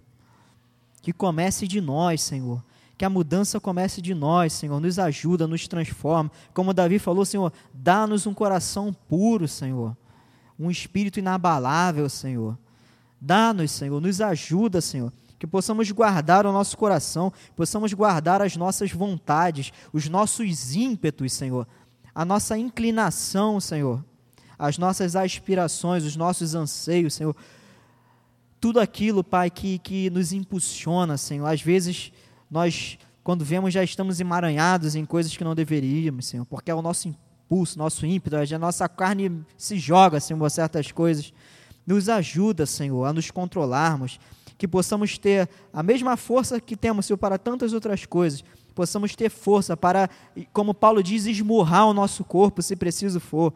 A: Que comece de nós, Senhor que a mudança comece de nós, Senhor. Nos ajuda, nos transforma. Como Davi falou, Senhor, dá-nos um coração puro, Senhor. Um espírito inabalável, Senhor. Dá-nos, Senhor, nos ajuda, Senhor. Que possamos guardar o nosso coração, possamos guardar as nossas vontades, os nossos ímpetos, Senhor. A nossa inclinação, Senhor. As nossas aspirações, os nossos anseios, Senhor. Tudo aquilo, Pai, que, que nos impulsiona, Senhor. Às vezes nós, quando vemos, já estamos emaranhados em coisas que não deveríamos, Senhor, porque é o nosso impulso, nosso ímpeto, a nossa carne se joga, Senhor, certas coisas. Nos ajuda, Senhor, a nos controlarmos, que possamos ter a mesma força que temos, Senhor, para tantas outras coisas, possamos ter força para, como Paulo diz, esmurrar o nosso corpo, se preciso for,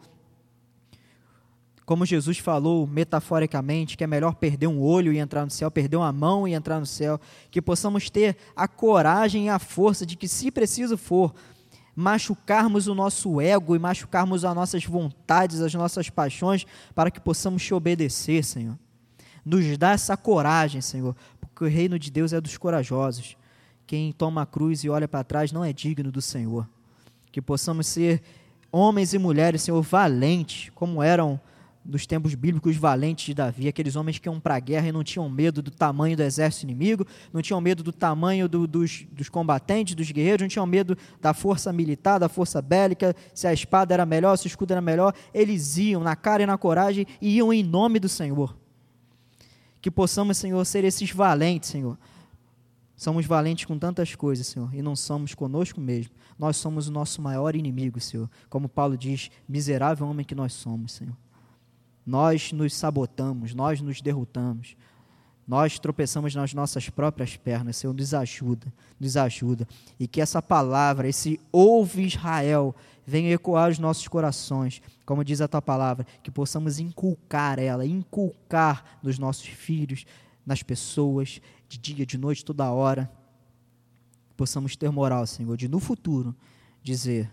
A: como Jesus falou metaforicamente, que é melhor perder um olho e entrar no céu, perder uma mão e entrar no céu, que possamos ter a coragem e a força de que, se preciso for, machucarmos o nosso ego e machucarmos as nossas vontades, as nossas paixões, para que possamos te obedecer, Senhor. Nos dá essa coragem, Senhor, porque o reino de Deus é dos corajosos. Quem toma a cruz e olha para trás não é digno do Senhor. Que possamos ser homens e mulheres, Senhor, valentes, como eram dos tempos bíblicos valentes de Davi, aqueles homens que iam para a guerra e não tinham medo do tamanho do exército inimigo, não tinham medo do tamanho do, dos, dos combatentes, dos guerreiros, não tinham medo da força militar, da força bélica, se a espada era melhor, se o escudo era melhor, eles iam na cara e na coragem e iam em nome do Senhor. Que possamos, Senhor, ser esses valentes, Senhor. Somos valentes com tantas coisas, Senhor, e não somos conosco mesmo. Nós somos o nosso maior inimigo, Senhor. Como Paulo diz, miserável homem que nós somos, Senhor. Nós nos sabotamos, nós nos derrotamos. Nós tropeçamos nas nossas próprias pernas, Senhor, nos ajuda, nos ajuda. E que essa palavra, esse ouve Israel, venha ecoar os nossos corações, como diz a tua palavra, que possamos inculcar ela, inculcar nos nossos filhos, nas pessoas, de dia, de noite, toda hora. Possamos ter moral, Senhor, de no futuro dizer: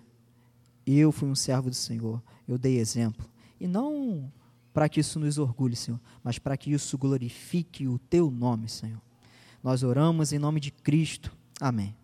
A: Eu fui um servo do Senhor, eu dei exemplo. E não para que isso nos orgulhe, Senhor, mas para que isso glorifique o teu nome, Senhor. Nós oramos em nome de Cristo. Amém.